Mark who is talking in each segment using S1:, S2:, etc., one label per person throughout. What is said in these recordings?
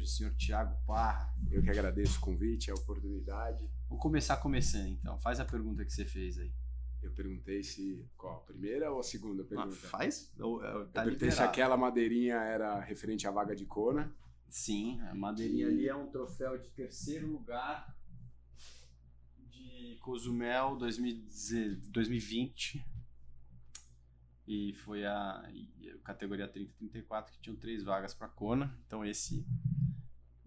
S1: hoje, senhor Tiago Parra.
S2: Eu que agradeço o convite, a oportunidade.
S1: Vou começar começando então. Faz a pergunta que você fez aí.
S2: Eu perguntei se. Qual? A primeira ou a segunda pergunta?
S1: Ah, faz? Tá
S2: eu perguntei se aquela madeirinha era referente à vaga de Kona.
S1: Sim, a madeirinha e... ali é um troféu de terceiro lugar de Cozumel 2020. E foi a, a categoria 30-34 que tinham três vagas para Kona. Então esse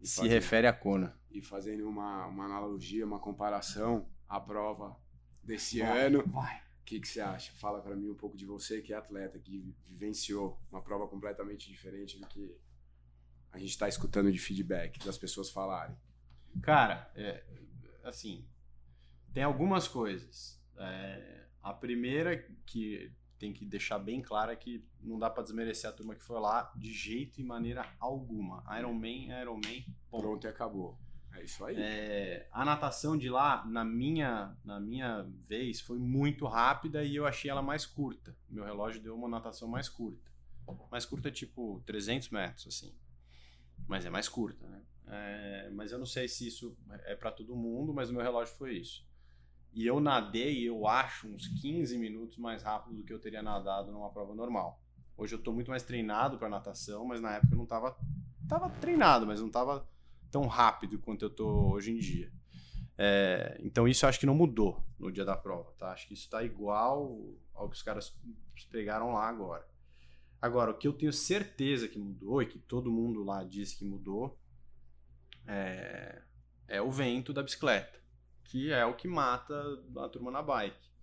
S1: se fazendo, refere a Kona.
S2: E fazendo uma, uma analogia, uma comparação à prova desse vai, ano.
S1: Vai.
S2: O que, que você acha? Fala para mim um pouco de você, que é atleta, que vivenciou uma prova completamente diferente do que a gente está escutando de feedback das pessoas falarem.
S1: Cara, é, assim, tem algumas coisas. É, a primeira que tem que deixar bem clara é que não dá para desmerecer a turma que foi lá de jeito e maneira alguma. Iron Man é Iron Man.
S2: Ponto. Pronto e acabou. É isso aí.
S1: É, a natação de lá, na minha, na minha vez, foi muito rápida e eu achei ela mais curta. Meu relógio deu uma natação mais curta. Mais curta, tipo 300 metros, assim. Mas é mais curta, né? É, mas eu não sei se isso é para todo mundo, mas o meu relógio foi isso. E eu nadei, eu acho, uns 15 minutos mais rápido do que eu teria nadado numa prova normal. Hoje eu estou muito mais treinado para natação, mas na época eu não estava tava treinado, mas não estava tão rápido quanto eu tô hoje em dia. É, então isso eu acho que não mudou no dia da prova, tá? Acho que isso está igual ao que os caras pegaram lá agora. Agora, o que eu tenho certeza que mudou e que todo mundo lá disse que mudou é, é o vento da bicicleta que é o que mata a turma na bike.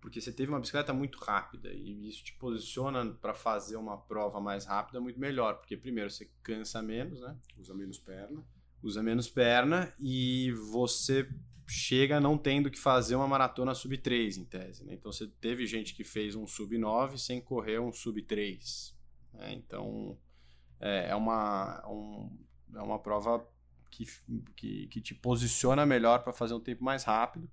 S1: Porque você teve uma bicicleta muito rápida e isso te posiciona para fazer uma prova mais rápida muito melhor, porque primeiro você cansa menos, né?
S2: Usa menos perna.
S1: Usa menos perna e você chega não tendo que fazer uma maratona sub 3 em tese, né? Então você teve gente que fez um sub 9 sem correr um sub 3. Né? Então é, é uma, um, é uma prova que, que, que te posiciona melhor para fazer um tempo mais rápido.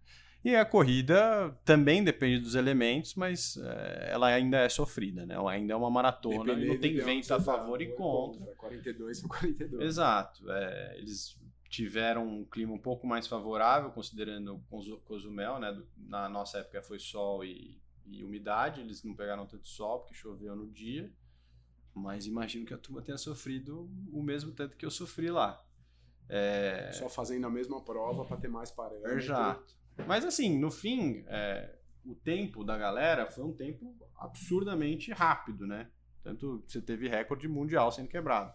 S1: E a corrida também depende dos elementos, mas é, ela ainda é sofrida, né? Ela ainda é uma maratona e não tem vento a favor e contra.
S2: 42 ou 42.
S1: Exato. É, eles tiveram um clima um pouco mais favorável, considerando o Cozumel, né? Na nossa época foi sol e, e umidade, eles não pegaram tanto sol porque choveu no dia. Mas imagino que a turma tenha sofrido o mesmo tanto que eu sofri lá.
S2: É... Só fazendo a mesma prova para ter mais parâmetros.
S1: Exato. Mas assim, no fim, é, o tempo da galera foi um tempo absurdamente rápido, né? Tanto você teve recorde mundial sendo quebrado.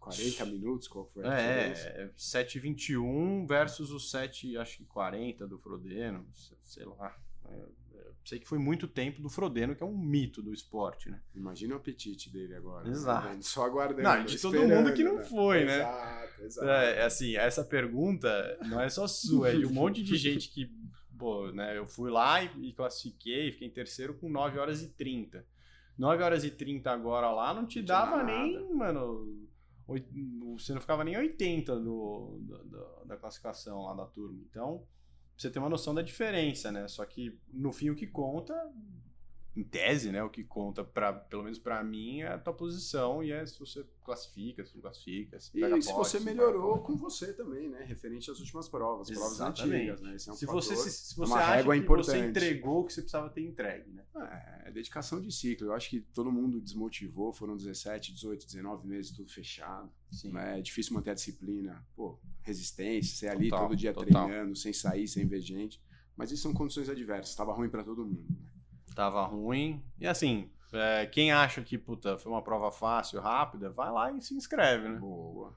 S2: 40 minutos, qual foi a
S1: é, diferença? É, 7,21 versus o 7, acho que 40 do Frodeno, sei lá. É, sei que foi muito tempo do Frodeno, que é um mito do esporte, né?
S2: Imagina o apetite dele agora.
S1: Né? Exato.
S2: Né? Só aguardando.
S1: Não, de todo mundo que não
S2: né?
S1: foi, né?
S2: Exato, exato.
S1: É, assim, essa pergunta não é só sua, é de um monte de gente que, pô, né? Eu fui lá e, e classifiquei, fiquei em terceiro com 9 horas e 30. 9 horas e 30 agora lá não te dava nem, mano. Você não ficava nem 80 do, do, da classificação lá da turma. Então, você ter uma noção da diferença, né? Só que no fim o que conta, em tese, né, o que conta para pelo menos para mim é a tua posição e é se você classifica, se não classifica, se
S2: pega E se você melhorou com você também, né, referente às últimas provas,
S1: provas
S2: antigas, né? Esse é um
S1: se
S2: fator,
S1: você se, se você acha que
S2: importante.
S1: você entregou o que você precisava ter entregue, né?
S2: É, é dedicação de ciclo. Eu acho que todo mundo desmotivou, foram 17, 18, 19 meses tudo fechado.
S1: Sim.
S2: É difícil manter a disciplina. Pô, resistência, ser ali
S1: Total,
S2: todo dia
S1: total.
S2: treinando, sem sair, sem ver gente. Mas isso são condições adversas. Estava ruim para todo mundo. Né?
S1: Tava ruim. E assim, é, quem acha que puta, foi uma prova fácil, rápida, vai lá e se inscreve, né?
S2: Boa.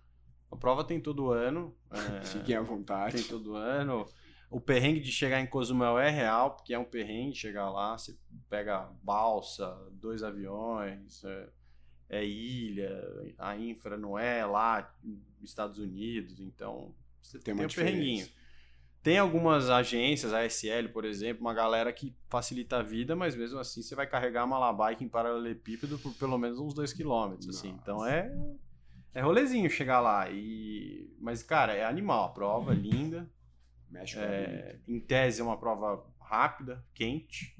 S1: A prova tem todo ano. é,
S2: Fiquem à vontade.
S1: tem todo ano. O perrengue de chegar em Cozumel é real, porque é um perrengue chegar lá. Você pega balsa, dois aviões, é, é ilha, a infra não é lá, Estados Unidos, então você
S2: Tem
S1: tem, um perrenguinho. Tem algumas agências, a SL, por exemplo, uma galera que facilita a vida, mas mesmo assim você vai carregar uma malabike em paralelepípedo por pelo menos uns 2 km, assim. Então é é rolezinho chegar lá e mas cara, é animal, a prova é linda.
S2: Mexe.
S1: É, em tese é uma prova rápida, quente.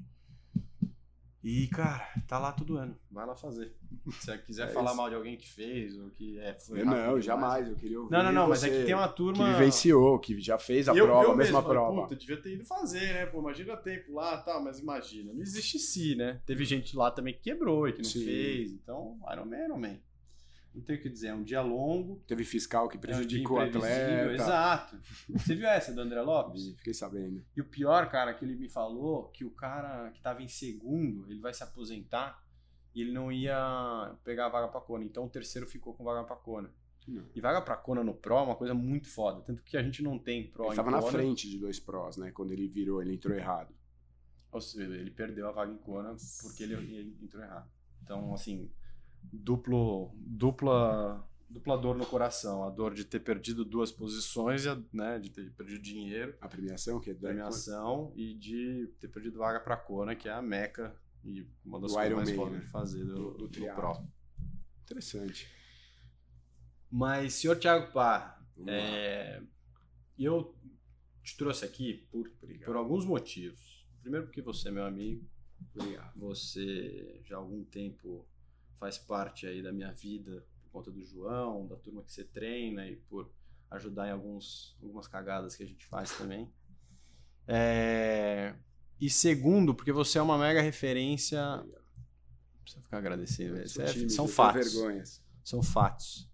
S1: E, cara, tá lá todo ano. Vai lá fazer. Se você quiser
S2: É
S1: falar
S2: isso.
S1: mal de alguém que fez, ou que é, foi
S2: Eu
S1: rápido
S2: não,
S1: demais.
S2: jamais. Eu queria ouvir
S1: Não, não, não, mas é que tem uma
S2: que
S1: turma.
S2: vivenciou, que já fez a
S1: eu,
S2: prova,
S1: eu
S2: a mesma
S1: mesmo
S2: prova.
S1: Puta, devia ter ido fazer, né? Pô, imagina tempo lá e tal, mas imagina. Não existe se, né? Teve gente lá também que quebrou e que não
S2: Sim.
S1: fez. Então, Iron Man, Iron Man. Não tem o que dizer, é um dia longo.
S2: Teve fiscal que
S1: é um
S2: prejudicou o atleta.
S1: Exato. Você viu essa do André Lopes?
S2: Fiquei sabendo.
S1: E o pior, cara, que ele me falou que o cara que tava em segundo, ele vai se aposentar e ele não ia pegar a vaga pra Kona. Então o terceiro ficou com vaga pra Kona.
S2: Não.
S1: E vaga pra Kona no Pro é uma coisa muito foda. Tanto que a gente não tem Pro
S2: Ele tava na
S1: Kona.
S2: frente de dois prós, né? Quando ele virou, ele entrou errado.
S1: Ou seja, ele perdeu a vaga em Kona porque ele, ele entrou errado. Então, assim, duplo, dupla, dupla dor no coração. A dor de ter perdido duas posições, e a, né, de ter perdido dinheiro,
S2: A premiação, que é
S1: premiação, e de ter perdido vaga pra Kona, que é a meca e uma das
S2: Do
S1: coisas mais
S2: Ironman,
S1: fodas
S2: né?
S1: de fazer do,
S2: Do- do
S1: do. Pro.
S2: Interessante.
S1: Mas, senhor Thiago Pá, é, eu te trouxe aqui por,
S2: Obrigado.
S1: por alguns motivos. Primeiro porque você é meu amigo,
S2: Obrigado.
S1: Você já há algum tempo faz parte aí da minha vida por conta do João, da turma que você treina e por ajudar em alguns, algumas cagadas que a gente faz também. É, E segundo, porque você é uma mega referência. Não precisa ficar agradecendo, velho. É- são fatos.
S2: vergonhas.
S1: São fatos.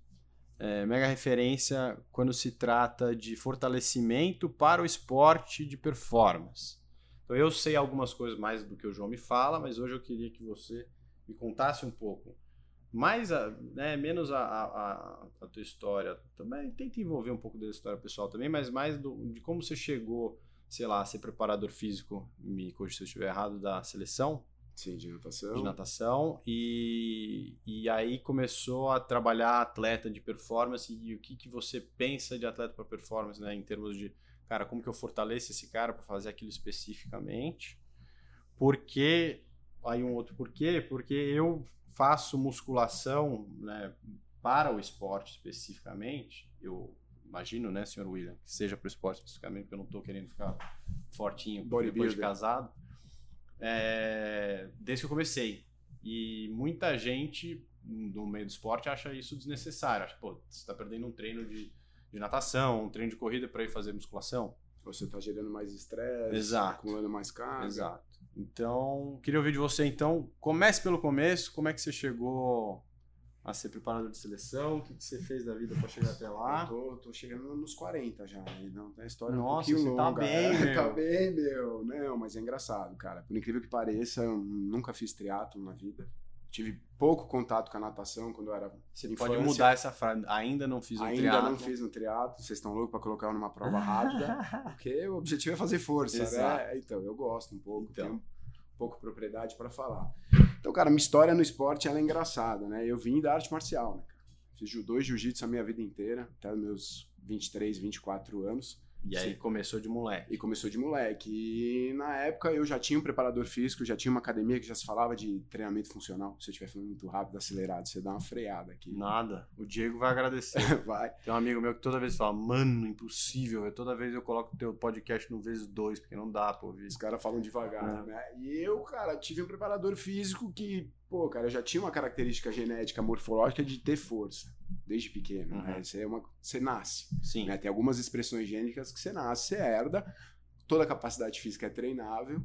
S1: É, mega referência quando se trata de fortalecimento para o esporte de performance. Então eu sei algumas coisas mais do que o João me fala, mas hoje eu queria que você me contasse um pouco. Mais a, né, menos a, a, a- tua história também, tenta envolver um pouco da história pessoal também, mas mais do- de como você chegou, sei lá, a ser preparador físico, me corrija se eu estiver errado, da seleção
S2: Sim, de natação.
S1: de natação e, e aí começou a trabalhar atleta de performance e o que, que você pensa de atleta para performance, né, em termos de, cara, como que eu fortaleço esse cara para fazer aquilo especificamente? Porque aí um outro porquê, porque eu faço musculação, né, para o esporte especificamente, eu imagino, né, senhor William, que seja para o esporte especificamente, porque eu não estou querendo ficar fortinho depois de casado, é, desde que eu comecei. E muita gente no meio do esporte acha isso desnecessário. Acha, pô, você está perdendo um treino de, de natação, um treino de corrida para ir fazer musculação.
S2: Você tá gerando mais estresse, acumulando mais carga.
S1: Exato. Então, queria ouvir de você então. Comece pelo começo. Como é que você chegou a ser preparador de seleção? O que, que você fez da vida para chegar até
S2: Eu
S1: lá?
S2: tô, tô chegando nos 40 já, né? Não, a história é um
S1: Nossa,
S2: pouquinho
S1: você tá
S2: longa.
S1: bem,
S2: É,
S1: meu.
S2: Tá bem, meu. Não, mas é engraçado, cara. Por incrível que pareça, eu nunca fiz triatlo na vida. Tive pouco contato com a natação quando eu era
S1: Você
S2: infância.
S1: pode mudar essa frase. Ainda não fiz um
S2: Ainda não fiz no triatlo. Vocês estão loucos pra colocar numa prova rápida. Porque o objetivo é fazer força,
S1: Exato.
S2: né? Então, eu gosto um pouco,
S1: Então.
S2: tenho um pouco de propriedade pra falar. Então, cara, minha história no esporte ela é engraçada, né? Eu vim da arte marcial, né, cara? Fiz judô e jiu-jitsu a minha vida inteira, até meus 23, 24 anos.
S1: E aí
S2: Sim.
S1: começou de moleque.
S2: E começou de moleque. E na época eu já tinha um preparador físico, já tinha uma academia que já se falava de treinamento funcional. Se eu estiver falando muito rápido, acelerado, você dá uma freada aqui.
S1: Nada. O Diego vai agradecer.
S2: Vai.
S1: Tem um amigo meu que toda vez fala, mano, impossível. velho. Toda vez eu coloco o teu podcast no vezes dois, porque não dá pra ouvir.
S2: Os caras falam devagar,
S1: É.
S2: né? E eu, cara, tive um preparador físico que, pô, cara, eu já tinha uma característica genética morfológica de ter força, desde pequeno,
S1: Uhum.
S2: né? Você, é uma, você nasce,
S1: Sim.
S2: né? Tem algumas expressões gênicas que você nasce, você herda, toda a capacidade física é treinável,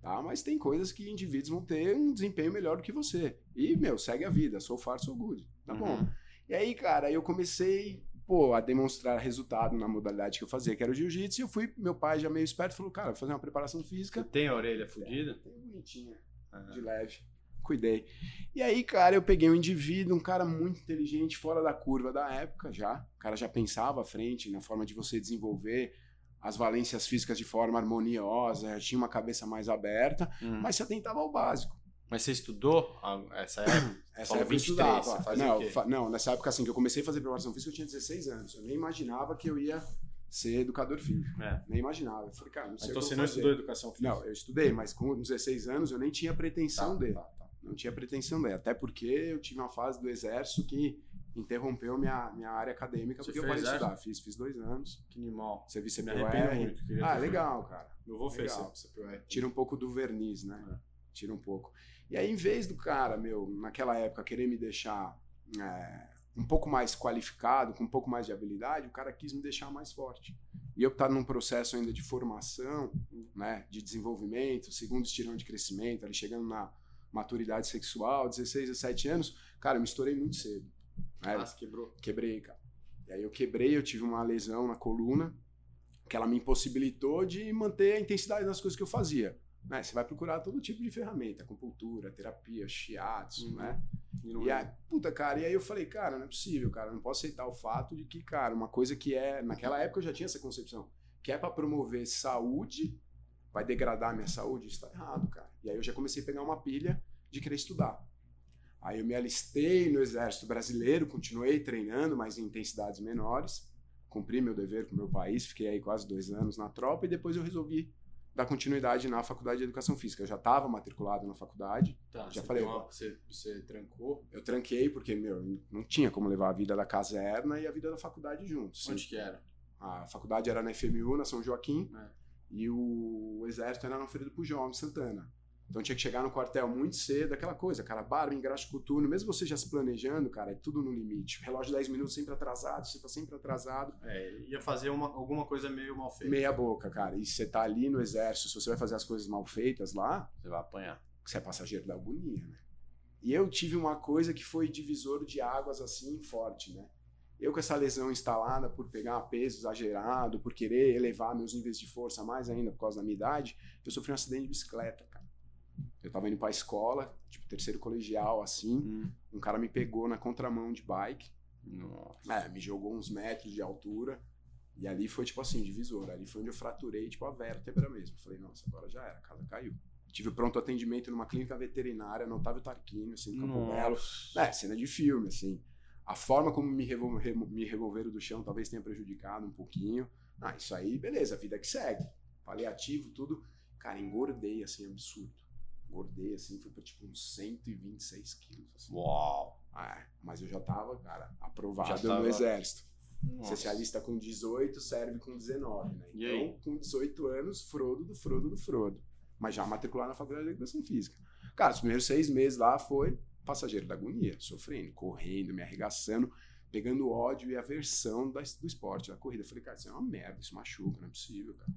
S2: tá? Mas tem coisas que indivíduos vão ter um desempenho melhor do que você. E, meu, segue a vida, sou far, sou good, tá bom?
S1: Uhum.
S2: E aí, cara, eu comecei, pô, a demonstrar resultado na modalidade que eu fazia, que era o jiu-jitsu, e eu fui, meu pai já meio esperto, falou, cara, vou fazer uma preparação
S1: Você
S2: física,
S1: tem a orelha fodida?
S2: tem bonitinha,
S1: Ah.
S2: de leve. Cuidei. E aí, cara, eu peguei um indivíduo, um cara muito inteligente, fora da curva da época já. O cara já pensava à frente na forma de você desenvolver as valências físicas de forma harmoniosa, já tinha uma cabeça mais aberta,
S1: Hum.
S2: mas se atentava ao básico.
S1: Mas você estudou essa época?
S2: Essa época eu
S1: 23,
S2: estudava.
S1: você fazia
S2: não, fa- não, nessa época assim que eu comecei a fazer preparação física, eu tinha 16 anos. Eu nem imaginava que eu ia ser educador físico.
S1: É.
S2: Nem imaginava. Eu falei, cara, não sei
S1: Então você
S2: eu
S1: não
S2: fazer.
S1: estudou educação física?
S2: Não, eu estudei, mas com 16 anos eu nem tinha pretensão
S1: Tá,
S2: dele.
S1: tá.
S2: Não tinha pretensão dele. Até porque eu tive uma fase do exército que interrompeu minha, minha área acadêmica,
S1: Você
S2: porque eu parei de estudar. Fiz, fiz dois anos.
S1: Que animal.
S2: Serviço
S1: Me arrependo
S2: CPUR. Ah, legal, cara.
S1: Meu avô fez. CPUR.
S2: Tira um pouco do verniz, né? Tira um pouco. E aí, em vez do cara, meu, naquela época, querer me deixar é, um pouco mais qualificado, com um pouco mais de habilidade, o cara quis me deixar mais forte. E eu estar num processo ainda de formação, né, de desenvolvimento, segundo estirão de crescimento, ali chegando na maturidade sexual, 16, 17 anos, cara, eu me estourei muito cedo.
S1: Né? Ah, quebrou?
S2: Quebrei, cara. E aí eu quebrei, eu tive uma lesão na coluna, que ela me impossibilitou de manter a intensidade das coisas que eu fazia. Né? Você vai procurar todo tipo de ferramenta, acupuntura, terapia, shiatsu, uhum. né? E, e aí, puta, cara, e aí eu falei, cara, não é possível, cara, não posso aceitar o fato de que, cara, uma coisa que é, naquela época eu já tinha essa concepção, que é para promover saúde, vai degradar minha saúde, isso tá errado, cara. E aí eu já comecei a pegar uma pilha de querer estudar. Aí eu me alistei no exército brasileiro, continuei treinando, mas em intensidades menores, cumpri meu dever com o meu país, fiquei aí quase dois anos na tropa e depois eu resolvi dar continuidade na faculdade de educação física. Eu já estava matriculado na faculdade.
S1: Tá,
S2: já falei.
S1: Uma, você, você trancou?
S2: Eu tranquei porque, meu, não tinha como levar a vida da caserna e a vida da faculdade juntos.
S1: Onde que era?
S2: A faculdade era na FMU, na São Joaquim, é. E o exército era na Feira do Pujol, em Santana. Então tinha que chegar no quartel muito cedo, aquela coisa, cara, barba, engraxa coturno, mesmo você já se planejando, cara, é tudo no limite. relógio 10 minutos sempre atrasado, você tá sempre atrasado.
S1: É, ia fazer uma, alguma coisa meio mal feita.
S2: Meia boca, cara. E você tá ali no exército, se você vai fazer as coisas mal feitas lá,
S1: você vai apanhar.
S2: Você é passageiro da agonia, né? E eu tive uma coisa que foi divisor de águas assim forte, né? Eu com essa lesão instalada por pegar peso exagerado, por querer elevar meus níveis de força mais ainda por causa da minha idade, eu sofri um acidente de bicicleta, cara. Eu tava indo pra escola, tipo, terceiro colegial, assim. Hum. Um cara me pegou na contramão de bike.
S1: Nossa.
S2: É, me jogou uns metros de altura. E ali foi, tipo assim, divisor. Ali foi onde eu fraturei, tipo, a vértebra mesmo. Falei, nossa, agora já era, a casa caiu. Tive pronto atendimento numa clínica veterinária no Otávio Tarquínio, assim, no Campo Belo. É, cena de filme, assim. A forma como me, revol me revolveram do chão talvez tenha prejudicado um pouquinho. Ah, isso aí, beleza, vida que segue. Paliativo, tudo. Cara, engordei, assim, absurdo engordei, assim, fui pra tipo uns 126 quilos. Assim.
S1: Uau!
S2: É, mas eu já tava, cara, aprovado tava... no exército. Nossa. Especialista com 18, serve com 19, né? Então, com 18 anos, Frodo do Frodo do Frodo. Mas já matricular na faculdade de educação física. Cara, os primeiros seis meses lá foi passageiro da agonia, sofrendo, correndo, me arregaçando, pegando ódio e aversão do esporte, da corrida. Eu falei, cara, isso é uma merda, isso machuca, não é possível, cara.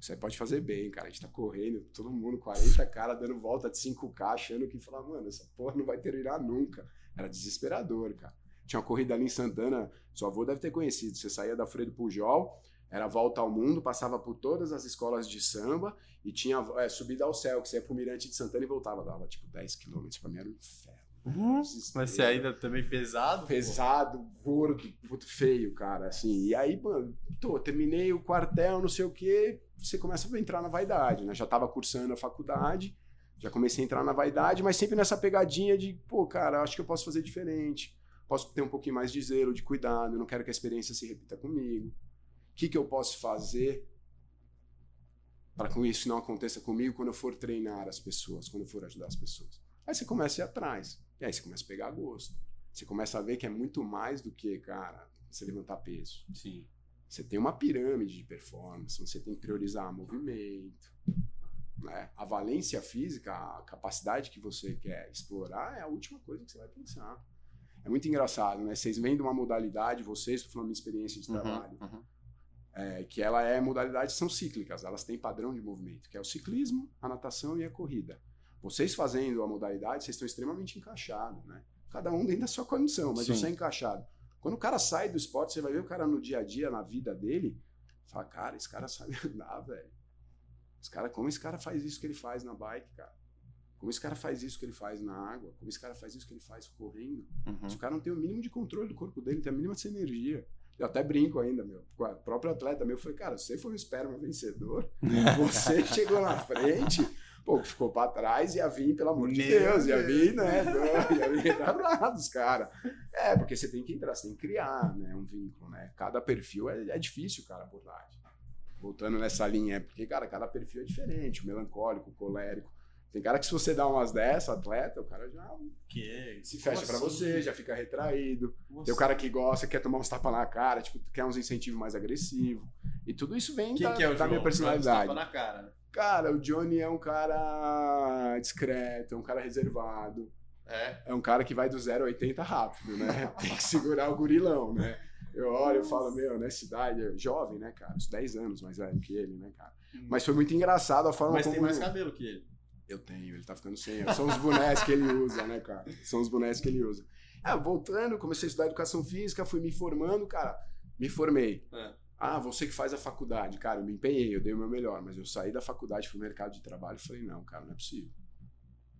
S2: Você pode fazer bem, cara. A gente tá correndo, todo mundo, 40 cara, dando volta de 5K, achando que falar, mano, essa porra não vai terminar nunca. Era desesperador, cara. Tinha uma corrida ali em Santana, seu avô deve ter conhecido. Você saía da Freire Pujol, era volta ao mundo, passava por todas as escolas de samba e tinha é, subida ao céu, que você ia pro Mirante de Santana e voltava. Dava tipo 10 quilômetros. Pra mim era um inferno.
S1: Uhum. Mas você ainda também pesado?
S2: Pesado, gordo, muito feio, cara. Assim, e aí, mano, tô, terminei o quartel, não sei o quê você começa a entrar na vaidade, né? Já estava cursando a faculdade, já comecei a entrar na vaidade, mas sempre nessa pegadinha de, pô, cara, acho que eu posso fazer diferente, posso ter um pouquinho mais de zelo, de cuidado, eu não quero que a experiência se repita comigo. O que, que eu posso fazer para que isso não aconteça comigo quando eu for treinar as pessoas, quando eu for ajudar as pessoas? Aí você começa a ir atrás, e aí você começa a pegar gosto. Você começa a ver que é muito mais do que, cara, você levantar peso.
S1: Sim.
S2: Você tem uma pirâmide de performance, você tem que priorizar movimento. Né? A valência física, a capacidade que você quer explorar é a última coisa que você vai pensar. É muito engraçado, né? Vocês vêm de uma modalidade, vocês, estou falando de experiência de uhum, trabalho, uhum. É, que ela é modalidades são cíclicas, elas têm padrão de movimento, que é o ciclismo, a natação e a corrida. Vocês fazendo a modalidade, vocês estão extremamente encaixados, né? Cada um dentro da sua condição, mas Sim. você é encaixado. Quando o cara sai do esporte, você vai ver o cara no dia a dia, na vida dele, fala, cara, esse cara sabe andar, velho. Esse cara, como esse cara faz isso que ele faz na bike, cara? Como esse cara faz isso que ele faz na água? Como esse cara faz isso que ele faz correndo? Uhum. Se o cara não tem o mínimo de controle do corpo dele, tem a mínima de energia. Eu até brinco ainda, meu. Com o próprio atleta meu, eu falei, cara, você foi um esperma vencedor, você chegou na frente, Pô, ficou pra trás, ia vir, pelo amor de Deus, ia vir, né? ia vir atrasados, cara. É, porque você tem que entrar, você tem que criar, né? Um vínculo, né? Cada perfil é, é difícil, cara, abordagem. Voltando nessa linha, é porque, cara, cada perfil é diferente. O melancólico, o colérico. Tem cara que se você dá umas dessas, atleta, o cara já
S1: que?
S2: se fecha para você, já fica retraído. Tem o cara que gosta, quer tomar uns tapas na cara, tipo, quer uns incentivos mais agressivos. E tudo isso vem
S1: que
S2: da,
S1: que é
S2: da minha personalidade.
S1: Tapa na cara, né?
S2: Cara, o Johnny é um cara discreto, é um cara reservado.
S1: É.
S2: É um cara que vai do 0 a 80 rápido, né? Tem que segurar o gurilão, né? Eu olho e falo, meu, nessa idade, é jovem, né, cara? Uns 10 anos mais velho que ele, né, cara? Mas foi muito engraçado a forma
S1: Mas
S2: como...
S1: tem mais cabelo que ele.
S2: Eu tenho, ele tá ficando sem. São os bonés que ele usa, né, cara? São os bonés que ele usa. Ah, voltando, comecei a estudar educação física, fui me formando, cara. Me formei.
S1: É.
S2: Ah, você que faz a faculdade. Cara, eu me empenhei, eu dei o meu melhor, mas eu saí da faculdade, fui no mercado de trabalho e falei, não, cara, não é possível.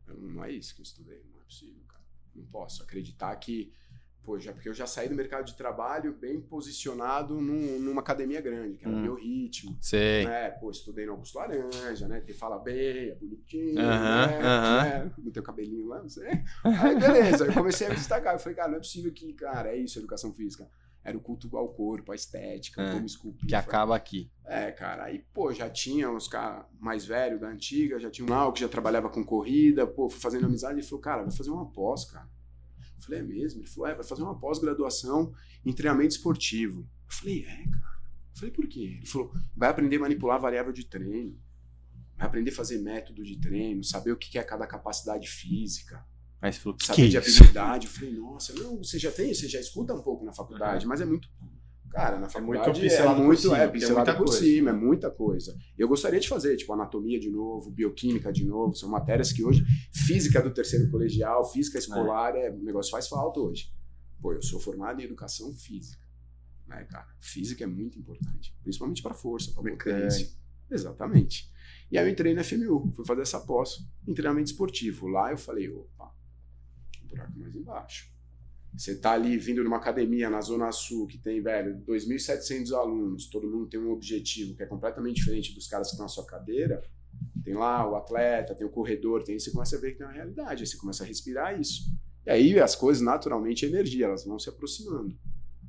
S2: Eu- não é isso que eu estudei, não é possível, cara. Não posso acreditar que, pô, já, porque eu já saí do mercado de trabalho bem posicionado num- numa academia grande, que era
S1: Hum.
S2: meu ritmo
S1: Sei.
S2: né? Pô, estudei no Augusto Laranja, né? Te fala bem, é bonitinho,
S1: Aham,
S2: né?
S1: aham.
S2: né? No teu cabelinho lá, não sei. Aí, beleza, eu comecei a me destacar. Eu falei, cara, não é possível que, cara, é isso, educação física. Era o culto ao corpo, a estética,
S1: É,
S2: como esculpir.
S1: Que acaba aqui.
S2: É, cara, aí, pô, já tinha uns caras mais velhos da antiga, já tinha um Mal que já trabalhava com corrida, pô, fui fazendo amizade. Ele falou, cara, vai fazer uma pós, cara. Eu falei, é mesmo? Ele falou, é, vai fazer uma pós-graduação em treinamento esportivo. Eu falei, é, cara. Eu falei, por quê? Ele falou, vai aprender a manipular a variável de treino, vai aprender a fazer método de treino, saber o que é cada capacidade física,
S1: Aí você falou, que,
S2: saber
S1: que
S2: de
S1: é
S2: habilidade. Eu falei, nossa, não, você já tem, você já escuta um pouco na faculdade, mas é muito. Cara, na faculdade é
S1: pincelado por
S2: muito,
S1: cima,
S2: é,
S1: porque é
S2: pincelado
S1: muita
S2: por
S1: coisa.
S2: cima, é muita coisa. Eu gostaria de fazer, tipo, anatomia de novo, bioquímica de novo, são matérias que hoje, física do terceiro colegial, física escolar, é, o negócio faz falta hoje. Pô, eu sou formado em educação física, né, cara? Física é muito importante, principalmente para força, para potência. Exatamente. E aí eu entrei na FMU, fui fazer essa pós em treinamento esportivo. Lá eu falei, opa, buraco mais embaixo. Você tá ali vindo numa academia na Zona Sul que tem, velho, 2.700 alunos, todo mundo tem um objetivo que é completamente diferente dos caras que estão na sua cadeira. Tem lá o atleta, tem o corredor, tem você começa a ver que tem uma realidade, aí você começa a respirar isso. E aí as coisas naturalmente energia, elas vão se aproximando,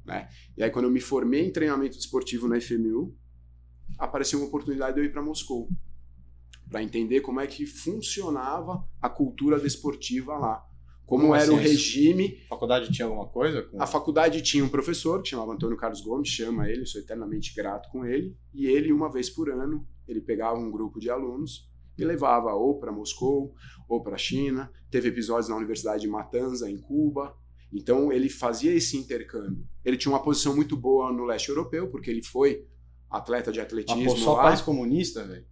S2: né? E aí quando eu me formei em treinamento esportivo na FMU, apareceu uma oportunidade de eu ir para Moscou para entender como é que funcionava a cultura desportiva lá. Como,
S1: Como
S2: era o
S1: assim,
S2: regime
S1: A faculdade tinha alguma coisa? Com...
S2: a faculdade tinha um professor que chamava Antônio Carlos Gomes, chama ele, sou eternamente grato com ele. E ele, uma vez por ano, ele pegava um grupo de alunos e levava ou para Moscou ou para a China. Teve episódios na Universidade de Matanza, em Cuba. Então ele fazia esse intercâmbio. Ele tinha uma posição muito boa no leste europeu, porque ele foi atleta de atletismo
S1: pô, só
S2: lá.
S1: país comunista, velho.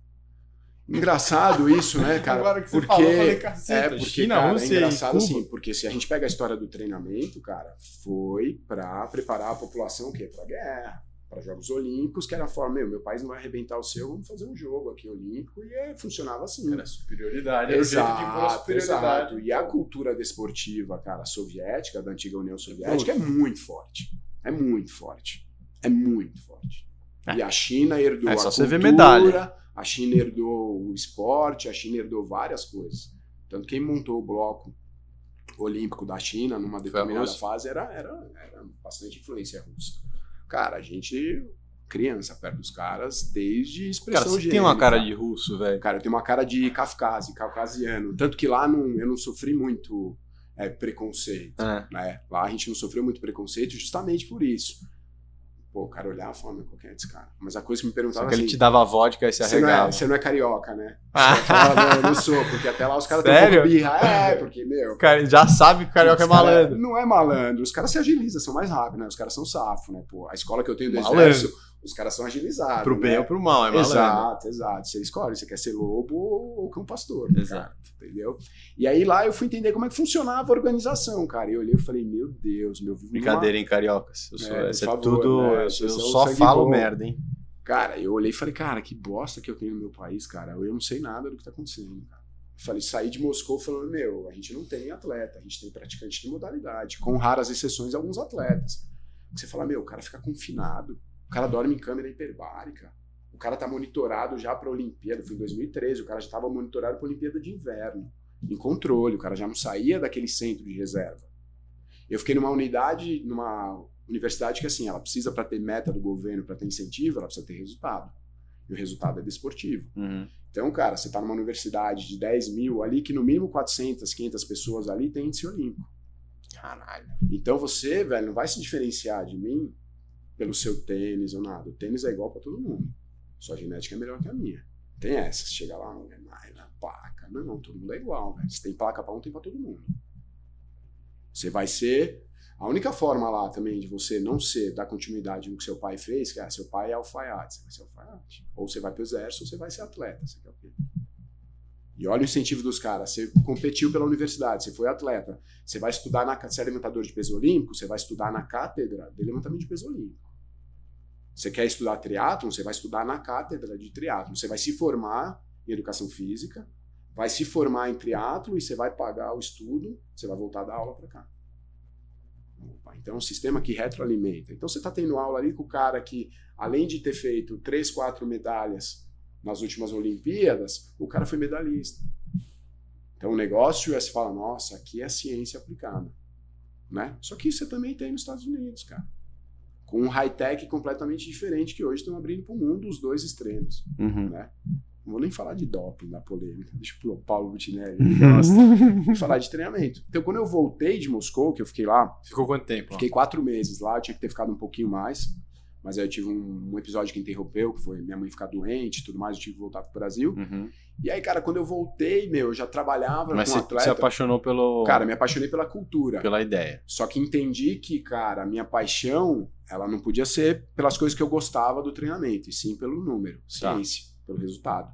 S2: Engraçado isso, né, cara?
S1: Agora que você
S2: porque
S1: falou, eu falei, caceta,
S2: é porque
S1: China,
S2: cara,
S1: Rússia
S2: é engraçado assim, porque se a gente pega a história do treinamento, cara, foi pra preparar a população o quê? Pra guerra, para Jogos Olímpicos, que era a forma, meu, meu país não vai arrebentar o seu, vamos fazer um jogo aqui olímpico e é, funcionava assim.
S1: Era superioridade, era o jeito de impor a
S2: Exato,
S1: superioridade.
S2: exato. E a cultura desportiva, cara, soviética, da antiga União Soviética, é muito forte. É muito forte. É muito forte. E a China herdou
S1: É
S2: a
S1: só você
S2: cultura,
S1: ver medalha.
S2: A China herdou o esporte, a China herdou várias coisas. Tanto quem montou o bloco olímpico da China numa determinada fase era, era, era bastante influência russa. Cara, a gente, criança perto dos caras, desde expressão
S1: Cara, você tem
S2: gênica.
S1: uma cara de russo, velho.
S2: Cara, eu tenho uma cara de Kafkazi, caucasiano. Tanto que lá não, eu não sofri muito é, preconceito,
S1: É.
S2: né? Lá a gente não sofreu muito preconceito justamente por isso. Pô, o cara olhava e falava, meu, qual que é esse cara? Mas a coisa que me
S1: Só
S2: perguntava
S1: que
S2: assim,
S1: ele te dava vodka e se
S2: você não, é,
S1: arregava.
S2: você não é carioca, né?
S1: Ah.
S2: Falava, não, não sou, porque até lá os caras têm um birra. É, porque, meu...
S1: Cara, já sabe que o carioca é
S2: os cara-
S1: malandro.
S2: Não é malandro. Os caras se agilizam, são mais rápidos, né? Os caras são safo, né? Pô, a escola que eu tenho do
S1: Malandro.
S2: exército, os caras são agilizados.
S1: Pro bem
S2: né?
S1: ou pro mal, é malandro.
S2: Exato, exato. Você escolhe, você quer ser lobo ou cão pastor.
S1: Exato.
S2: cara? Entendeu? E aí lá eu fui entender como é que funcionava a organização, cara. E eu olhei e falei, meu Deus, meu vivo numa-
S1: Brincadeira, hein, cariocas. Eu sou,
S2: É,
S1: é
S2: favor,
S1: tudo.
S2: né?
S1: eu, eu só falo
S2: bom.
S1: merda, hein?
S2: Cara, eu olhei e falei, cara, que bosta que eu tenho no meu país, cara. Eu não sei nada do que tá acontecendo, cara. Eu falei, saí de Moscou falando, meu, a gente não tem atleta, a gente tem praticante de modalidade, com raras exceções alguns atletas. Você fala, meu, o cara fica confinado, o cara dorme em câmera hiperbárica, o cara tá monitorado já pra Olimpíada, foi em 2013, o cara já tava monitorado pra Olimpíada de Inverno, em controle, o cara já não saía daquele centro de reserva. Eu fiquei numa unidade, numa universidade que assim, ela precisa para ter meta do governo, para ter incentivo, ela precisa ter resultado. E o resultado é desportivo.
S1: Uhum.
S2: Então, cara, você tá numa universidade de 10 mil ali, que no mínimo 400, 500 pessoas ali tem índice olímpico.
S1: Caralho.
S2: Então você, velho, não vai se diferenciar de mim pelo seu tênis ou nada. O tênis é igual para todo mundo. Sua genética é melhor que a minha. Tem essa, você chega lá, não é mais na placa. Não, todo mundo é igual, velho. Se tem placa pra um, tem pra todo mundo. Você vai ser. A única forma lá também de você não ser, dar continuidade no que seu pai fez, que é, seu pai é alfaiate, você vai ser alfaiate. Ou você vai pro exército, ou você vai ser atleta. Você quer o quê? E olha o incentivo dos caras. Você competiu pela universidade, você foi atleta. Você vai estudar na. Você é levantador de peso olímpico, você vai estudar na cátedra de levantamento de peso olímpico. Você quer estudar triatlon, você vai estudar na cátedra de triatlon. Você vai se formar em educação física, vai se formar em triatlo e você vai pagar o estudo, você vai voltar da aula para cá. Então é um sistema que retroalimenta. Então você está tendo aula ali com o cara que, além de ter feito três, quatro medalhas nas últimas Olimpíadas, o cara foi medalhista. Então o negócio é se fala, nossa, aqui é ciência aplicada. Né? Só que isso você também tem nos Estados Unidos, cara com um high-tech completamente diferente que hoje estão abrindo para o mundo os dois extremos. Uhum. Né? Não vou nem falar de doping, da polêmica, deixa o Paulo Butinelli. Vou falar de treinamento. Então, quando eu voltei de Moscou, que eu fiquei lá.
S1: Ficou quanto tempo?
S2: Fiquei quatro meses lá, eu tinha que ter ficado um pouquinho mais. Mas aí eu tive um, um episódio que interrompeu, que foi minha mãe ficar doente e tudo mais, eu tive que voltar pro Brasil. Uhum. E aí, cara, quando eu voltei, meu, eu já trabalhava
S1: Mas com você atleta. se apaixonou pelo...
S2: Cara, me apaixonei pela cultura.
S1: Pela ideia.
S2: Só que entendi que, cara, a minha paixão, ela não podia ser pelas coisas que eu gostava do treinamento, e sim pelo número, tá. ciência, tá. pelo resultado.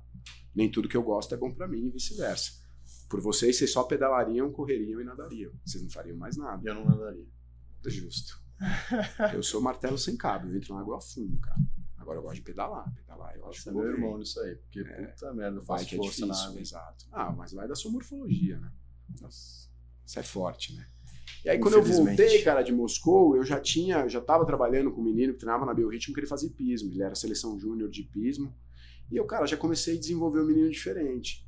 S2: Nem tudo que eu gosto é bom para mim e vice-versa. Por vocês, vocês só pedalariam, correriam e nadariam. Vocês não fariam mais nada.
S1: Eu não nadaria.
S2: Justo. eu sou martelo sem cabo, eu entro na água a fundo, cara. Agora eu gosto de pedalar. Pedalar eu
S1: acho meu irmão nisso aí, porque é, puta merda, eu faço
S2: que é difícil, na água. Exato. Ah, mas vai da sua morfologia, né? Nossa. Isso é forte, né? E aí, quando eu voltei, cara, de Moscou, eu já tinha, já tava trabalhando com um menino que treinava na Biorritmo, que ele fazia pismo. Ele era seleção júnior de pismo. E eu, cara, já comecei a desenvolver um menino diferente.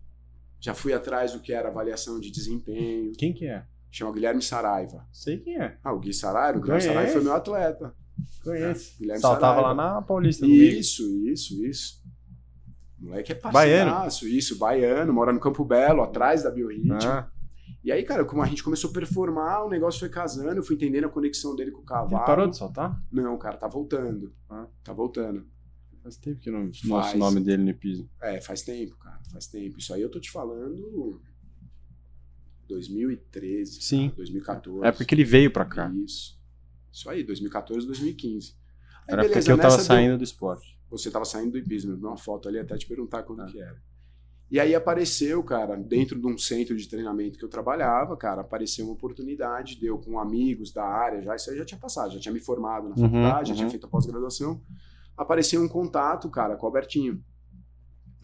S2: Já fui atrás do que era avaliação de desempenho.
S1: Quem que é?
S2: Chama Guilherme Saraiva.
S1: Sei quem é.
S2: Ah, o Gui Saraiva. O Guilherme Saraiva foi meu atleta.
S1: Conheço. É, Guilherme Saltava Saraiva. lá na Paulista.
S2: Isso, isso, isso. O moleque é parceiraço. Baiano. Isso, baiano. Mora no Campo Belo, atrás da Biorritmo. Ah. E aí, cara, como a gente começou a performar, o negócio foi casando, eu fui entendendo a conexão dele com o cavalo. Ele
S1: parou de saltar?
S2: Não, cara, tá voltando. Ah. Tá voltando.
S1: Faz tempo que não mostra o nome dele no piso.
S2: É, faz tempo, cara. Faz tempo. Isso aí eu tô te falando 2013,
S1: Sim.
S2: Cara, 2014.
S1: É porque ele veio pra cá.
S2: Isso. Isso aí, 2014, 2015.
S1: Aí, era beleza, porque eu tava saindo do... do esporte.
S2: Você tava saindo do hipismo, uma foto ali até te perguntar quando ah. que era. E aí apareceu, cara, dentro de um centro de treinamento que eu trabalhava, cara, apareceu uma oportunidade, deu com amigos da área, já isso aí já tinha passado, já tinha me formado na uhum, faculdade, uhum. já tinha feito a pós-graduação. Apareceu um contato, cara, com o Albertinho.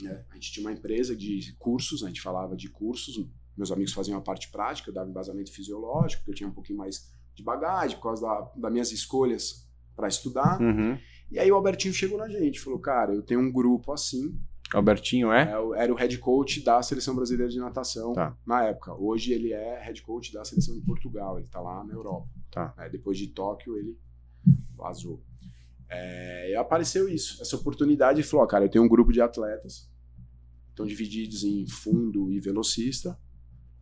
S2: É, a gente tinha uma empresa de cursos, a gente falava de cursos, meus amigos faziam a parte prática, eu dava embasamento fisiológico, porque eu tinha um pouquinho mais de bagagem, por causa da, das minhas escolhas para estudar. Uhum. E aí o Albertinho chegou na gente, falou, cara, eu tenho um grupo assim.
S1: Albertinho é?
S2: é era o head coach da seleção brasileira de natação tá. na época. Hoje ele é head coach da seleção de Portugal, ele está lá na Europa.
S1: Tá.
S2: É, depois de Tóquio ele vazou. É, e apareceu isso, essa oportunidade e falou, cara, eu tenho um grupo de atletas, estão divididos em fundo e velocista.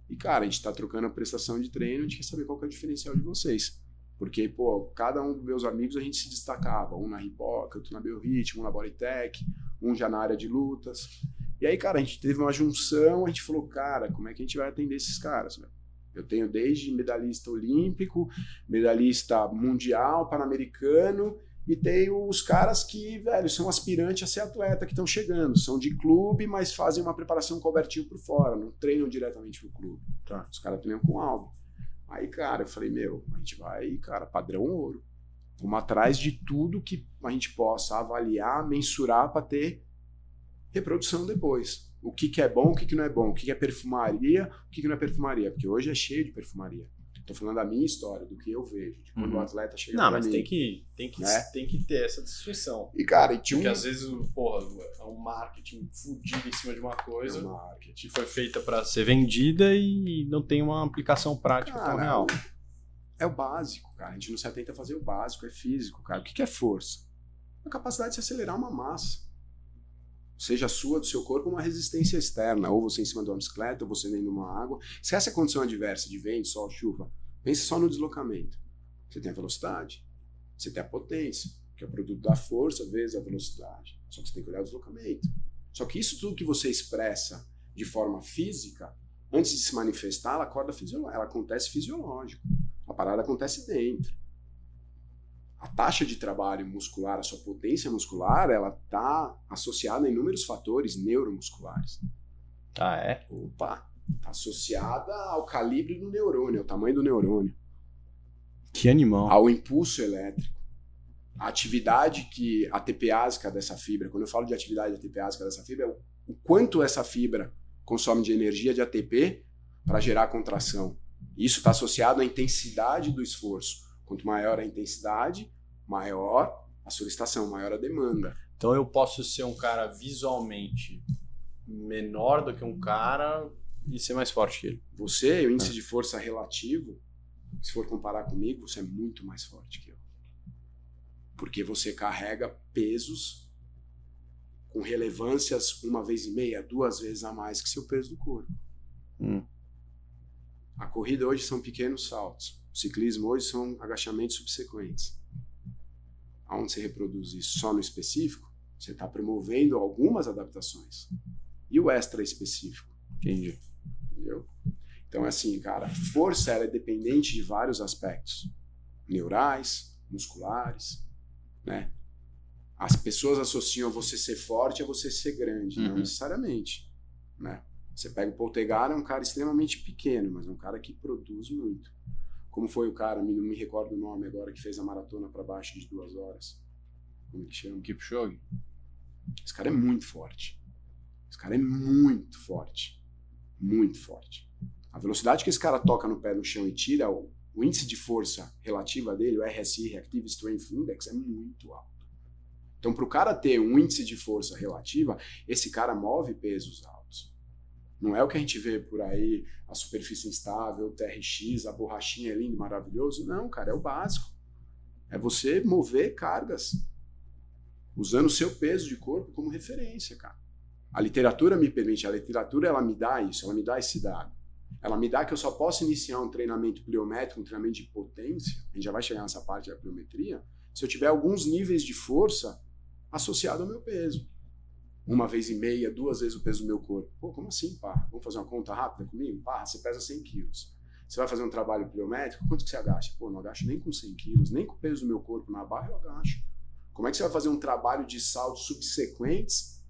S2: E, cara, a gente está trocando a prestação de treino, a gente quer saber qual que é o diferencial de vocês. Porque, pô, cada um dos meus amigos a gente se destacava. Um na Ripoca, outro na Biorritmo, um na Bodytech, um já na área de lutas. E aí, cara, a gente teve uma junção, a gente falou, cara, como é que a gente vai atender esses caras, Eu tenho desde medalhista olímpico, medalhista mundial, pan-americano e tem os caras que, velho, são aspirantes a ser atleta, que estão chegando. São de clube, mas fazem uma preparação cobertinho por fora, não treinam diretamente pro clube. Tá. Os caras treinam com algo. Aí, cara, eu falei, meu, a gente vai, cara, padrão ouro. Vamos atrás de tudo que a gente possa avaliar, mensurar para ter reprodução depois. O que, que é bom, o que, que não é bom, o que, que é perfumaria, o que, que não é perfumaria. Porque hoje é cheio de perfumaria. Tô falando da minha história, do que eu vejo, de quando uhum. o atleta chega
S1: Não, mas mim, tem que, tem, que, né? tem que ter essa distinção.
S2: E, cara, e tinha
S1: Porque às vezes, porra, é um marketing fudido em cima de uma coisa. É um marketing. foi feita para ser vendida e não tem uma aplicação prática cara, tão real.
S2: É o básico, cara. A gente não se atenta a fazer o básico, é físico, cara. O que é força? A capacidade de se acelerar uma massa seja sua, do seu corpo, uma resistência externa, ou você em cima de uma bicicleta, ou você dentro de uma água. Se essa é a condição adversa de vento, sol, chuva, pense só no deslocamento. Você tem a velocidade, você tem a potência, que é o produto da força vezes a velocidade. Só que você tem que olhar o deslocamento. Só que isso tudo que você expressa de forma física, antes de se manifestar, ela, acorda ela acontece fisiológico. A parada acontece dentro. A taxa de trabalho muscular, a sua potência muscular, ela está associada a inúmeros fatores neuromusculares.
S1: Ah, é?
S2: Opa! Está associada ao calibre do neurônio, ao tamanho do neurônio.
S1: Que animal.
S2: Ao impulso elétrico. A atividade que a TPásica dessa fibra, quando eu falo de atividade ATPásica dessa fibra, é o quanto essa fibra consome de energia de ATP para gerar contração. Isso está associado à intensidade do esforço. Quanto maior a intensidade, maior a solicitação, maior a demanda.
S1: Então eu posso ser um cara visualmente menor do que um cara e ser mais forte que ele.
S2: Você, o índice é. de força relativo, se for comparar comigo, você é muito mais forte que eu. Porque você carrega pesos com relevâncias uma vez e meia, duas vezes a mais que seu peso do corpo. Hum. A corrida hoje são pequenos saltos. O ciclismo hoje são agachamentos subsequentes. Aonde você reproduz isso só no específico, você está promovendo algumas adaptações. E o extra específico?
S1: Entendi.
S2: Entendeu? Então, assim, cara, força ela é dependente de vários aspectos. Neurais, musculares, né? As pessoas associam você ser forte a você ser grande, uhum. não necessariamente, né? Você pega o Poltegar, é um cara extremamente pequeno, mas é um cara que produz muito. Como foi o cara, não me recordo o nome agora, que fez a maratona para baixo de duas horas. Como que chama?
S1: Kipchoge.
S2: Esse cara é muito forte. Esse cara é muito forte. Muito forte. A velocidade que esse cara toca no pé no chão e tira o, o índice de força relativa dele, o RSI, Reactive Strength Index, é muito alto. Então, para o cara ter um índice de força relativa, esse cara move pesos altos. Não é o que a gente vê por aí, a superfície instável, o TRX, a borrachinha é lindo, maravilhoso. Não, cara, é o básico. É você mover cargas usando o seu peso de corpo como referência, cara. A literatura me permite, a literatura ela me dá isso, ela me dá esse dado. Ela me dá que eu só posso iniciar um treinamento pliométrico, um treinamento de potência, a gente já vai chegar nessa parte da pliometria, se eu tiver alguns níveis de força associado ao meu peso. Uma vez e meia, duas vezes o peso do meu corpo. Pô, como assim, pá? Vamos fazer uma conta rápida comigo? Pá, você pesa 100 quilos. Você vai fazer um trabalho pliométrico, quanto que você agacha? Pô, não agacho nem com 100 quilos, nem com o peso do meu corpo na barra eu agacho. Como é que você vai fazer um trabalho de saltos subsequentes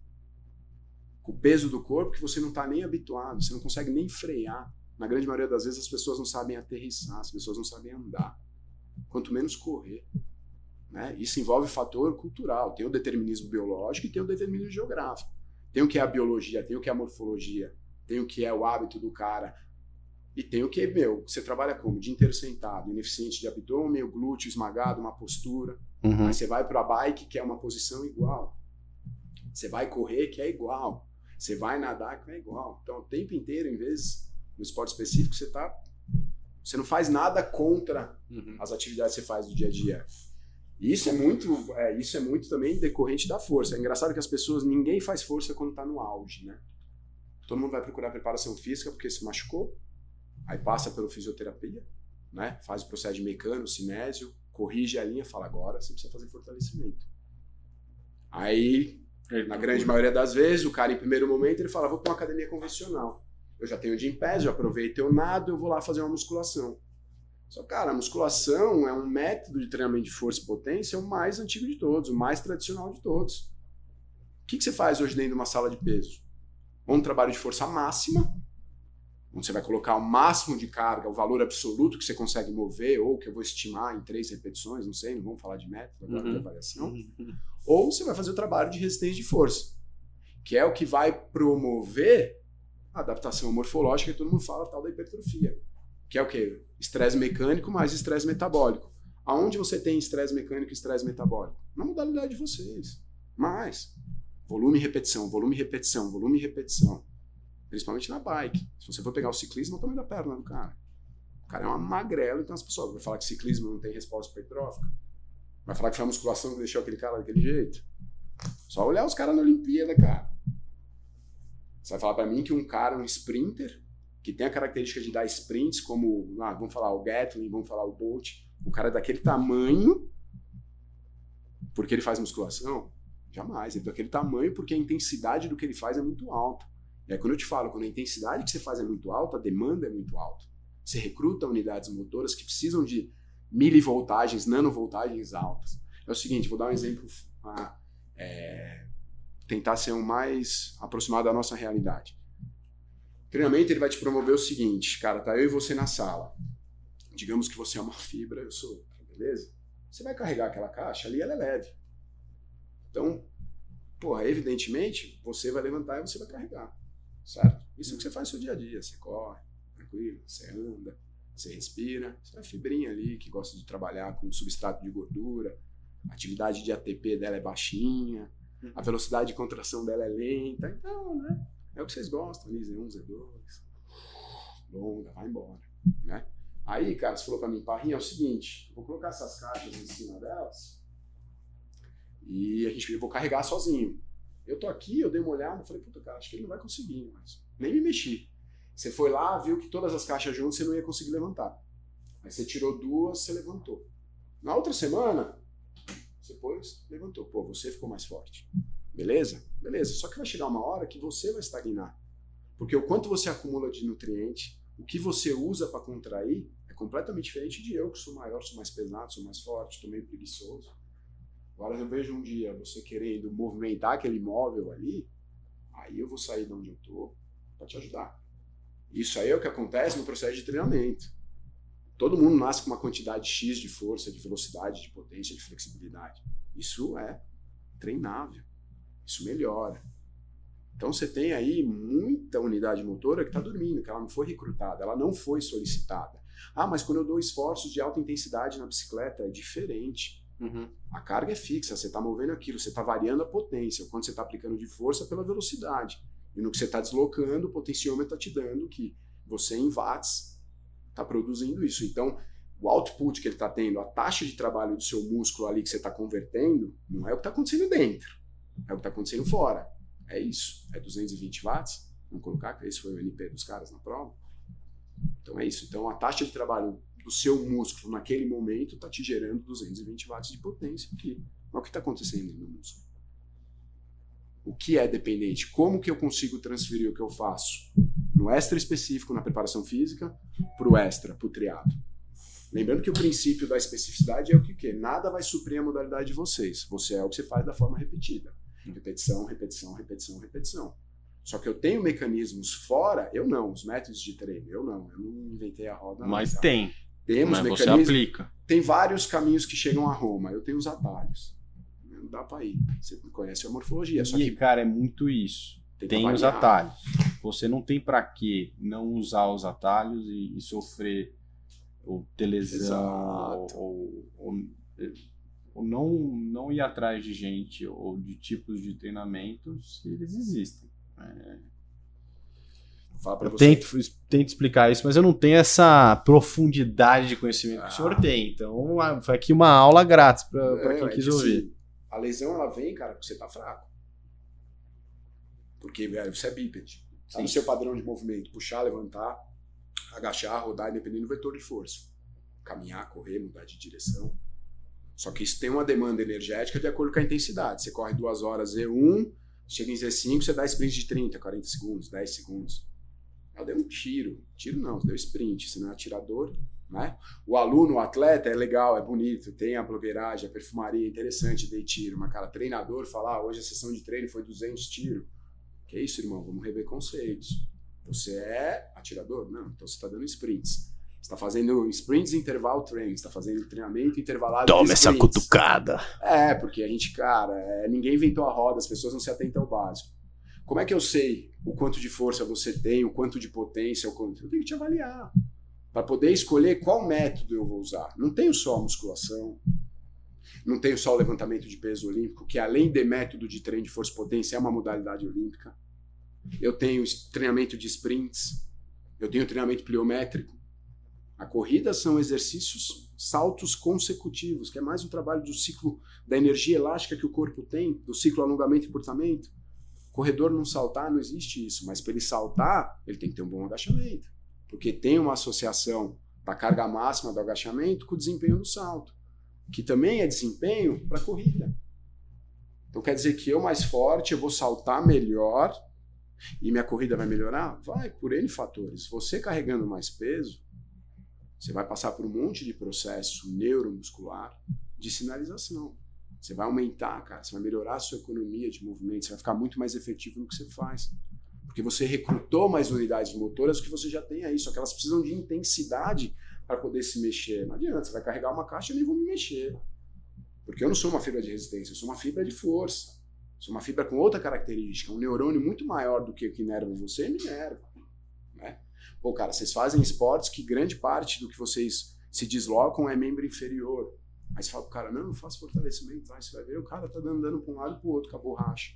S2: com o peso do corpo que você não está nem habituado, você não consegue nem frear? Na grande maioria das vezes as pessoas não sabem aterrissar, as pessoas não sabem andar. Quanto menos correr. Né? Isso envolve fator cultural. Tem o determinismo biológico e tem o determinismo geográfico. Tem o que é a biologia, tem o que é a morfologia, tem o que é o hábito do cara. E tem o que, meu, você trabalha como? Dia inteiro sentado, ineficiente de abdômen, o glúteo esmagado, uma postura. Uhum. Aí você vai para a bike, que é uma posição igual. Você vai correr, que é igual. Você vai nadar, que é igual. Então, o tempo inteiro, em vez no esporte específico, você tá. Você não faz nada contra uhum. as atividades que você faz do dia a dia. E isso é muito, é, isso é muito também decorrente da força. É engraçado que as pessoas, ninguém faz força quando está no auge, né? Todo mundo vai procurar preparação física porque se machucou, aí passa pela fisioterapia, né? Faz o processo de mecânico, cinésio, corrige a linha, fala agora você precisa fazer fortalecimento. Aí, na grande maioria das vezes, o cara em primeiro momento ele fala, vou para uma academia convencional. Eu já tenho de pé, já aproveitei o nado, eu vou lá fazer uma musculação. Só, cara, a musculação é um método de treinamento de força e potência o mais antigo de todos, o mais tradicional de todos. O que, que você faz hoje dentro de uma sala de peso? Um trabalho de força máxima, onde você vai colocar o máximo de carga, o valor absoluto que você consegue mover, ou que eu vou estimar em três repetições, não sei, não vamos falar de método agora uhum. de avaliação. Uhum. Ou você vai fazer o trabalho de resistência de força, que é o que vai promover a adaptação morfológica que todo mundo fala, tal da hipertrofia que é o quê? Estresse mecânico mais estresse metabólico. Aonde você tem estresse mecânico e estresse metabólico? Na modalidade de vocês. Mais. Volume e repetição, volume e repetição, volume e repetição. Principalmente na bike. Se você for pegar o ciclismo, é o tamanho da perna do cara. O cara é uma magrela, então as pessoas vão falar que ciclismo não tem resposta hipertrófica. Vai falar que foi a musculação que deixou aquele cara daquele jeito. Só olhar os caras na Olimpíada, cara. Você vai falar para mim que um cara, um sprinter, que tem a característica de dar sprints, como, ah, vamos falar o Gatlin, vamos falar o Bolt, o cara é daquele tamanho, porque ele faz musculação, Jamais. Ele é daquele tamanho porque a intensidade do que ele faz é muito alta. Aí, quando eu te falo, quando a intensidade que você faz é muito alta, a demanda é muito alta. Você recruta unidades motoras que precisam de milivoltagens, nanovoltagens altas. É o seguinte, vou dar um exemplo, ah, é, tentar ser o mais aproximado da nossa realidade. Treinamento ele vai te promover o seguinte, cara, tá eu e você na sala. Digamos que você é uma fibra, eu sou, beleza? Você vai carregar aquela caixa ali, ela é leve. Então, porra, evidentemente, você vai levantar e você vai carregar, certo? Isso é o que você faz no seu dia a dia. Você corre, tranquilo, você anda, você respira. Você é fibrinha ali que gosta de trabalhar com substrato de gordura. A atividade de ATP dela é baixinha. Uhum. A velocidade de contração dela é lenta. Então, né? É o que vocês gostam ali, Z1, Z2. Longa, vai embora, né? Aí, cara, você falou pra mim, Parrinha, é o seguinte, vou colocar essas caixas em cima delas e a gente, eu vou carregar sozinho. Eu tô aqui, eu dei uma olhada, falei, puta, cara, acho que ele não vai conseguir, mas nem me mexi. Você foi lá, viu que todas as caixas juntas você não ia conseguir levantar. Aí você tirou duas, você levantou. Na outra semana, você pôs, levantou. Pô, você ficou mais forte. Beleza? Beleza. Só que vai chegar uma hora que você vai estagnar. Porque o quanto você acumula de nutriente, o que você usa para contrair, é completamente diferente de eu, que sou maior, sou mais pesado, sou mais forte, estou meio preguiçoso. Agora eu vejo um dia você querendo movimentar aquele móvel ali, aí eu vou sair de onde eu estou para te ajudar. Isso aí é o que acontece no processo de treinamento. Todo mundo nasce com uma quantidade X de força, de velocidade, de potência, de flexibilidade. Isso é treinável. Isso melhora. Então você tem aí muita unidade motora que está dormindo, que ela não foi recrutada, ela não foi solicitada. Ah, mas quando eu dou esforços de alta intensidade na bicicleta é diferente. Uhum. A carga é fixa, você está movendo aquilo, você está variando a potência, quando você está aplicando de força pela velocidade. E no que você está deslocando, o potenciômetro está te dando que você em watts está produzindo isso. Então, o output que ele está tendo, a taxa de trabalho do seu músculo ali que você está convertendo, não é o que está acontecendo dentro, é o que está acontecendo fora. É isso. É 220 watts. Vamos colocar que esse foi o NP dos caras na prova. Então é isso. Então a taxa de trabalho do seu músculo naquele momento está te gerando 220 watts de potência, que é o que está acontecendo no músculo. O que é dependente? Como que eu consigo transferir o que eu faço no extra específico, na preparação física, para o extra, para o triado? Lembrando que o princípio da especificidade é o que, que nada vai suprir a modalidade de vocês. Você é o que você faz da forma repetida. Repetição, repetição, repetição, repetição. Só que eu tenho mecanismos fora, eu não, os métodos de treino, eu não, eu não inventei a roda.
S1: Mas não, tem.
S2: Temos
S1: Mas mecanismos. Você aplica.
S2: Tem vários caminhos que chegam a Roma, eu tenho os atalhos. Não dá pra ir. Você conhece a morfologia. Só
S1: e,
S2: que,
S1: cara, é muito isso. Tem, tem os atalhos. Você não tem para que não usar os atalhos e, e sofrer ou ter lesão ou, ou, ou ou não, não ir atrás de gente ou de tipos de treinamento se eles existem. É... Eu. Tento, tento explicar isso, mas eu não tenho essa profundidade de conhecimento ah. que o senhor ah. tem. Então, foi aqui uma aula grátis para é, quem quis ouvir. Assim,
S2: a lesão ela vem, cara, porque você tá fraco. Porque, velho, você é bípede. Tá no seu padrão de movimento. Puxar, levantar, agachar, rodar, independente do vetor de força. Caminhar, correr, mudar de direção. Só que isso tem uma demanda energética de acordo com a intensidade. Você corre duas horas Z1, chega em Z5, você dá sprint de 30, 40 segundos, 10 segundos. Ela deu um tiro. Tiro não, deu sprint. Você não é atirador, né? O aluno, o atleta é legal, é bonito, tem a blogueiragem, a perfumaria, é interessante, dei tiro. Mas, cara, treinador falar, ah, hoje a sessão de treino foi 200 tiros. Que isso, irmão? Vamos rever conceitos. Você é atirador? Não, então você está dando sprints está fazendo sprints interval training, está fazendo treinamento intervalado.
S1: Toma essa cutucada.
S2: É, porque a gente, cara, é, ninguém inventou a roda, as pessoas não se atentam ao básico. Como é que eu sei o quanto de força você tem, o quanto de potência, o quanto... eu tenho que te avaliar para poder escolher qual método eu vou usar. Não tenho só a musculação, não tenho só o levantamento de peso olímpico, que além de método de treino de força e potência é uma modalidade olímpica. Eu tenho treinamento de sprints, eu tenho treinamento pliométrico, a corrida são exercícios, saltos consecutivos, que é mais um trabalho do ciclo da energia elástica que o corpo tem, do ciclo alongamento e encurtamento. Corredor não saltar, não existe isso, mas para ele saltar, ele tem que ter um bom agachamento, porque tem uma associação da carga máxima do agachamento com o desempenho do salto, que também é desempenho para corrida. Então quer dizer que eu mais forte, eu vou saltar melhor e minha corrida vai melhorar? Vai, por N fatores. Você carregando mais peso, você vai passar por um monte de processo neuromuscular de sinalização. Você vai aumentar, cara, você vai melhorar a sua economia de movimento, você vai ficar muito mais efetivo no que você faz. Porque você recrutou mais unidades motoras que você já tem aí, só que elas precisam de intensidade para poder se mexer. Não adianta, você vai carregar uma caixa e eu nem vou me mexer. Porque eu não sou uma fibra de resistência, eu sou uma fibra de força. Sou uma fibra com outra característica, um neurônio muito maior do que o que inerva você me inerva. Pô, cara, vocês fazem esportes que grande parte do que vocês se deslocam é membro inferior. Aí você fala pro cara, não, eu faço fortalecimento. Aí você vai ver, o cara tá dando dano para um lado e pro outro com a borracha.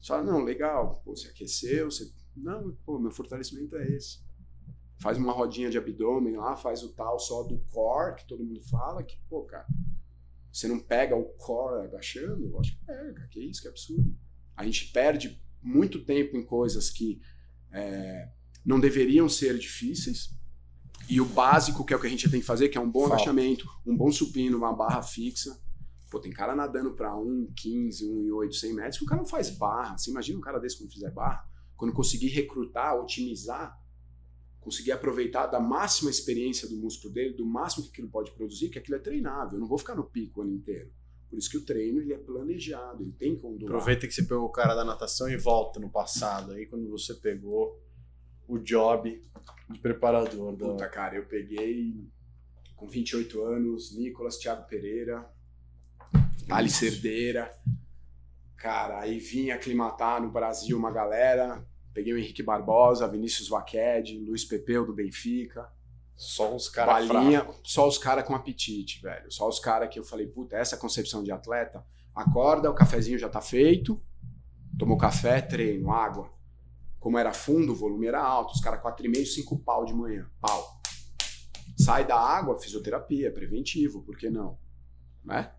S2: Você fala, não, legal, pô, você aqueceu, você... Não, pô, meu fortalecimento é esse. Faz uma rodinha de abdômen lá, faz o tal só do core, que todo mundo fala, que, pô, cara, você não pega o core agachando? Lógico que pega, que isso, que absurdo. A gente perde muito tempo em coisas que é, não deveriam ser difíceis. E o básico, que é o que a gente tem que fazer, que é um bom Fala. agachamento, um bom supino, uma barra fixa. Pô, tem cara nadando para 1,15, 1,8, 100 metros, que o cara não faz barra. Você imagina um cara desse quando fizer barra? Quando conseguir recrutar, otimizar conseguir aproveitar da máxima experiência do músculo dele, do máximo que aquilo pode produzir, que aquilo é treinável. Eu não vou ficar no pico o ano inteiro. Por isso que o treino ele é planejado, ele tem ondular.
S1: Aproveita que você pegou o cara da natação e volta no passado, aí quando você pegou o job de preparador.
S2: Da... Puta, cara, eu peguei com 28 anos, Nicolas, Thiago Pereira, Ali Cerdeira. Cara, aí vinha aclimatar no Brasil uma galera, Peguei o Henrique Barbosa, Vinícius Vaqued, Luiz Pepeu do Benfica.
S1: Só os caras
S2: só os caras com apetite, velho. Só os caras que eu falei, puta, essa concepção de atleta, acorda, o cafezinho já tá feito, tomou café, treino, água. Como era fundo, o volume era alto, os caras 4,5, 5 pau de manhã, pau. Sai da água, fisioterapia, preventivo, por que não? Né?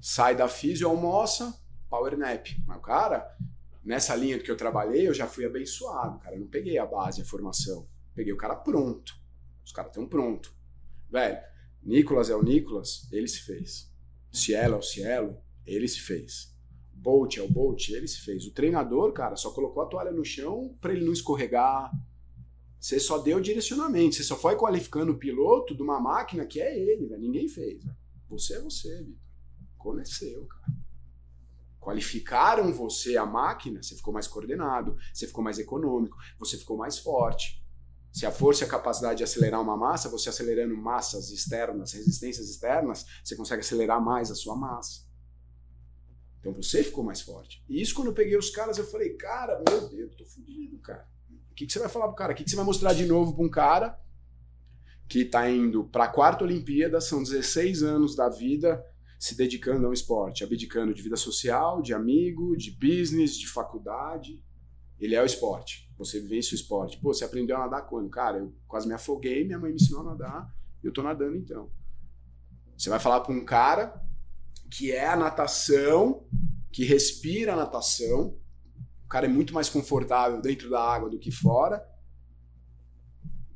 S2: Sai da fisio, almoça, power nap. Mas o cara, nessa linha que eu trabalhei, eu já fui abençoado, cara. Eu não peguei a base, a formação. Peguei o cara pronto. Os caras estão pronto. Velho, Nicolas é o Nicolas, ele se fez. Cielo é o Cielo, ele se fez. Bolt é o Bolt, ele se fez. O treinador, cara, só colocou a toalha no chão para ele não escorregar. Você só deu direcionamento, você só foi qualificando o piloto de uma máquina que é ele, velho. Ninguém fez. Você é você, Vitor. Conheceu, cara qualificaram você a máquina, você ficou mais coordenado, você ficou mais econômico, você ficou mais forte. Se a força é a capacidade de acelerar uma massa, você acelerando massas externas, resistências externas, você consegue acelerar mais a sua massa. Então você ficou mais forte. E isso quando eu peguei os caras, eu falei, cara, meu Deus, tô fudido, cara. O que, que você vai falar pro cara? O que, que você vai mostrar de novo para um cara que tá indo para a quarta Olimpíada, são 16 anos da vida se dedicando ao esporte, abdicando de vida social, de amigo, de business, de faculdade. Ele é o esporte. Você vence o esporte. Pô, você aprendeu a nadar quando? Cara, eu quase me afoguei, minha mãe me ensinou a nadar, eu tô nadando então. Você vai falar para um cara que é a natação, que respira a natação, o cara é muito mais confortável dentro da água do que fora,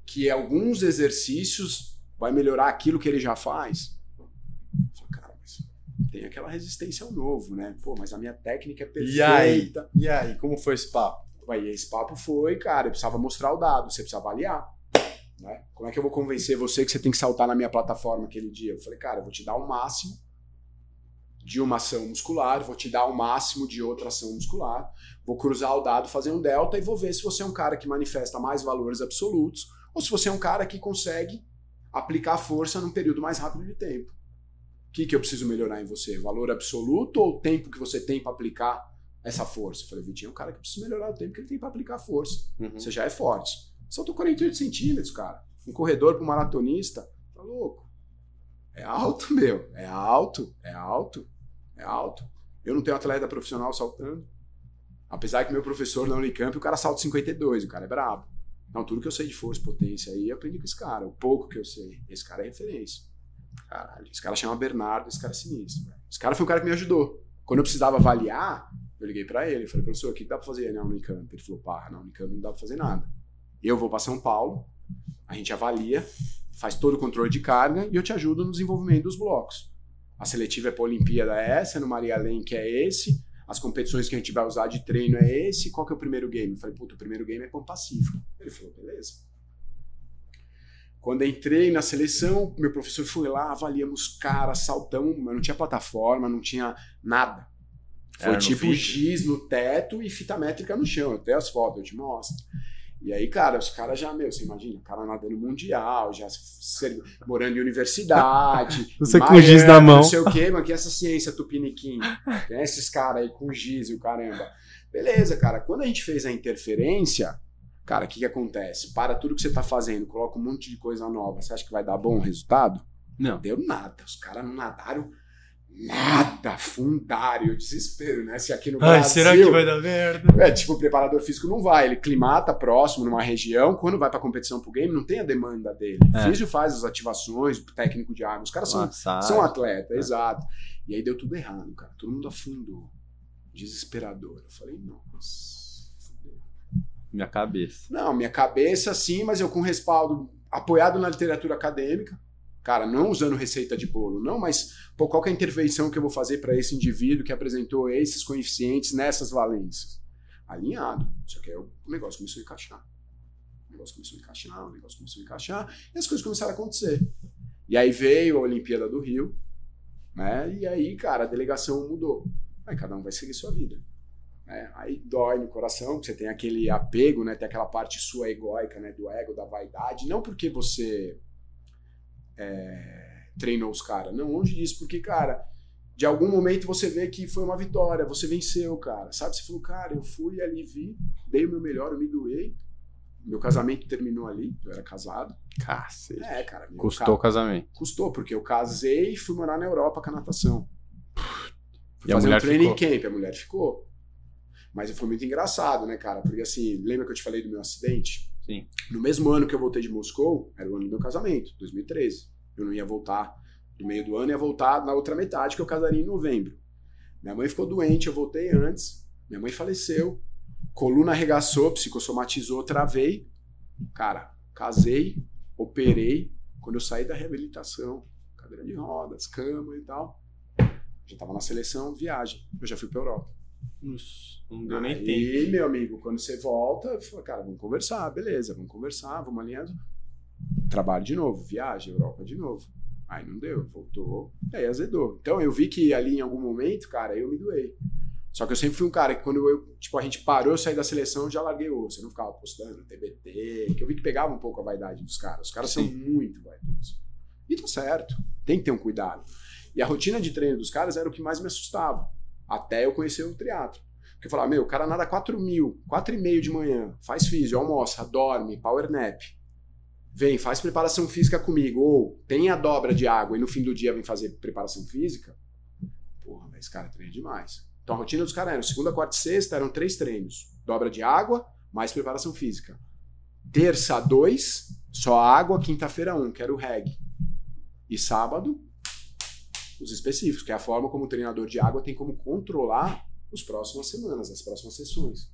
S2: que alguns exercícios vai melhorar aquilo que ele já faz tem aquela resistência ao novo, né? Pô, mas a minha técnica é perfeita.
S1: E aí? E aí, como foi esse papo?
S2: Aí esse papo foi, cara, eu precisava mostrar o dado, você precisa avaliar. Né? Como é que eu vou convencer você que você tem que saltar na minha plataforma aquele dia? Eu falei, cara, eu vou te dar o máximo de uma ação muscular, vou te dar o máximo de outra ação muscular, vou cruzar o dado, fazer um delta e vou ver se você é um cara que manifesta mais valores absolutos ou se você é um cara que consegue aplicar força num período mais rápido de tempo. O que, que eu preciso melhorar em você? Valor absoluto ou o tempo que você tem para aplicar essa força? Eu falei, Vitinho, é um cara que precisa melhorar o tempo que ele tem para aplicar força. Uhum. Você já é forte. Saltou 48 centímetros, cara. Um corredor para um maratonista, tá louco. É alto, meu. É alto, é alto, é alto. Eu não tenho atleta profissional saltando. Apesar que meu professor na Unicamp, o cara salta 52, o cara é brabo. Não, tudo que eu sei de força, potência aí, eu aprendi com esse cara. O pouco que eu sei, esse cara é referência. Caralho, esse cara chama Bernardo, esse cara é sinistro. Esse cara foi o cara que me ajudou. Quando eu precisava avaliar, eu liguei para ele. Falei, professor, o que, dá pra fazer na Unicamp? Ele falou, pá, na Unicamp não dá pra fazer nada. Eu vou para São Paulo, a gente avalia, faz todo o controle de carga e eu te ajudo no desenvolvimento dos blocos. A seletiva é para a Olimpíada é essa, no Maria Lenk é esse, as competições que a gente vai usar de treino é esse, qual que é o primeiro game? Eu falei, puta, o primeiro game é Pão Pacífico. Ele falou, beleza. Quando entrei na seleção, meu professor foi lá, avaliamos cara, saltão, mas não tinha plataforma, não tinha nada. Foi
S1: Era no
S2: tipo giz no teto e fita métrica no chão. Até as fotos eu te mostro. E aí, cara, os caras já, meu, você imagina, o cara nadando mundial, já ser- morando em universidade.
S1: Você
S2: em
S1: com giz na mão.
S2: Não sei o quê, mano, que é essa ciência tupiniquim. Tem esses caras aí com giz e o caramba. Beleza, cara, quando a gente fez a interferência, cara, o que que acontece? Para tudo que você tá fazendo, coloca um monte de coisa nova, você acha que vai dar bom resultado?
S1: Não.
S2: Deu nada. Os caras não nadaram nada. Fundário, desespero, né? Se aqui no
S1: Ai,
S2: Brasil...
S1: será que vai dar merda?
S2: É, tipo, o preparador físico não vai, ele climata próximo numa região, quando vai pra competição pro game, não tem a demanda dele.
S1: É.
S2: O físio faz as ativações, o técnico de água, os caras são, são atletas,
S1: É.
S2: exato. E aí deu tudo errado, cara. Todo mundo afundou. Desesperador. Eu falei, nossa. fudeu.
S1: minha cabeça.
S2: Não, minha cabeça sim, mas eu com respaldo apoiado na literatura acadêmica. Cara, não usando receita de bolo, não, mas pô, qual é a intervenção que eu vou fazer para esse indivíduo que apresentou esses coeficientes nessas valências? Alinhado. Só que aí o negócio começou a encaixar. O negócio começou a encaixar, o negócio começou a encaixar, e as coisas começaram a acontecer. E aí veio a Olimpíada do Rio, né? E aí, cara, a delegação mudou. Aí cada um vai seguir sua vida. né? Aí dói no coração, porque você tem aquele apego, né? Tem aquela parte sua egóica, né? Do ego, da vaidade. Não porque você é, treinou os caras. Não, longe disso, porque, cara, de algum momento você vê que foi uma vitória, você venceu, cara. Sabe? Você falou, cara, eu fui ali, vi, dei o meu melhor, eu me doei. Meu casamento terminou ali, eu era casado.
S1: Cacete.
S2: É, cara.
S1: Custou o casamento.
S2: Custou, porque eu casei e fui morar na Europa com a natação. Fui
S1: E
S2: fazer um training
S1: ficou?
S2: camp, a mulher ficou. Mas foi muito engraçado, né, cara? Porque assim, lembra que eu te falei do meu acidente?
S1: Sim.
S2: No mesmo ano que eu voltei de Moscou, era o ano do meu casamento, 2013. Eu não ia voltar no meio do ano, ia voltar na outra metade, que eu casaria em novembro. Minha mãe ficou doente, eu voltei antes. Minha mãe faleceu. Coluna arregaçou, psicossomatizou, travei. Cara, casei, operei. Quando eu saí da reabilitação, cadeira de rodas, cama e tal, já tava na seleção, viagem. Eu já fui pra Europa.
S1: Não deu nem tempo.
S2: Aí, meu amigo, quando você volta, eu falo, cara, vamos conversar, beleza, vamos conversar, vamos alinhando. Trabalho de novo, viagem, Europa de novo. Aí não deu, voltou, aí azedou. Então eu vi que ali em algum momento, cara, eu me doei. Só que eu sempre fui um cara que quando eu, tipo, a gente parou, eu saí da seleção, eu já larguei o osso. Eu não ficava postando TBT, que eu vi que pegava um pouco a vaidade dos caras. Os caras são
S1: Sim.
S2: muito vaidosos. E tá certo, tem que ter um cuidado. E a rotina de treino dos caras era o que mais me assustava. Até eu conhecer o triatlo. Porque eu falava, meu, o cara nada 4 mil, 4 e meio de manhã, faz físio, almoça, dorme, power nap. Vem, faz preparação física comigo. Ou tem a dobra de água e no fim do dia vem fazer preparação física. Porra, esse cara treina demais. Então a rotina dos caras era segunda, quarta e sexta, eram três treinos. Dobra de água, mais preparação física. Terça, dois, só água, quinta-feira, um, que era o reg. E sábado, os específicos, que é a forma como o treinador de água tem como controlar as próximas semanas, as próximas sessões.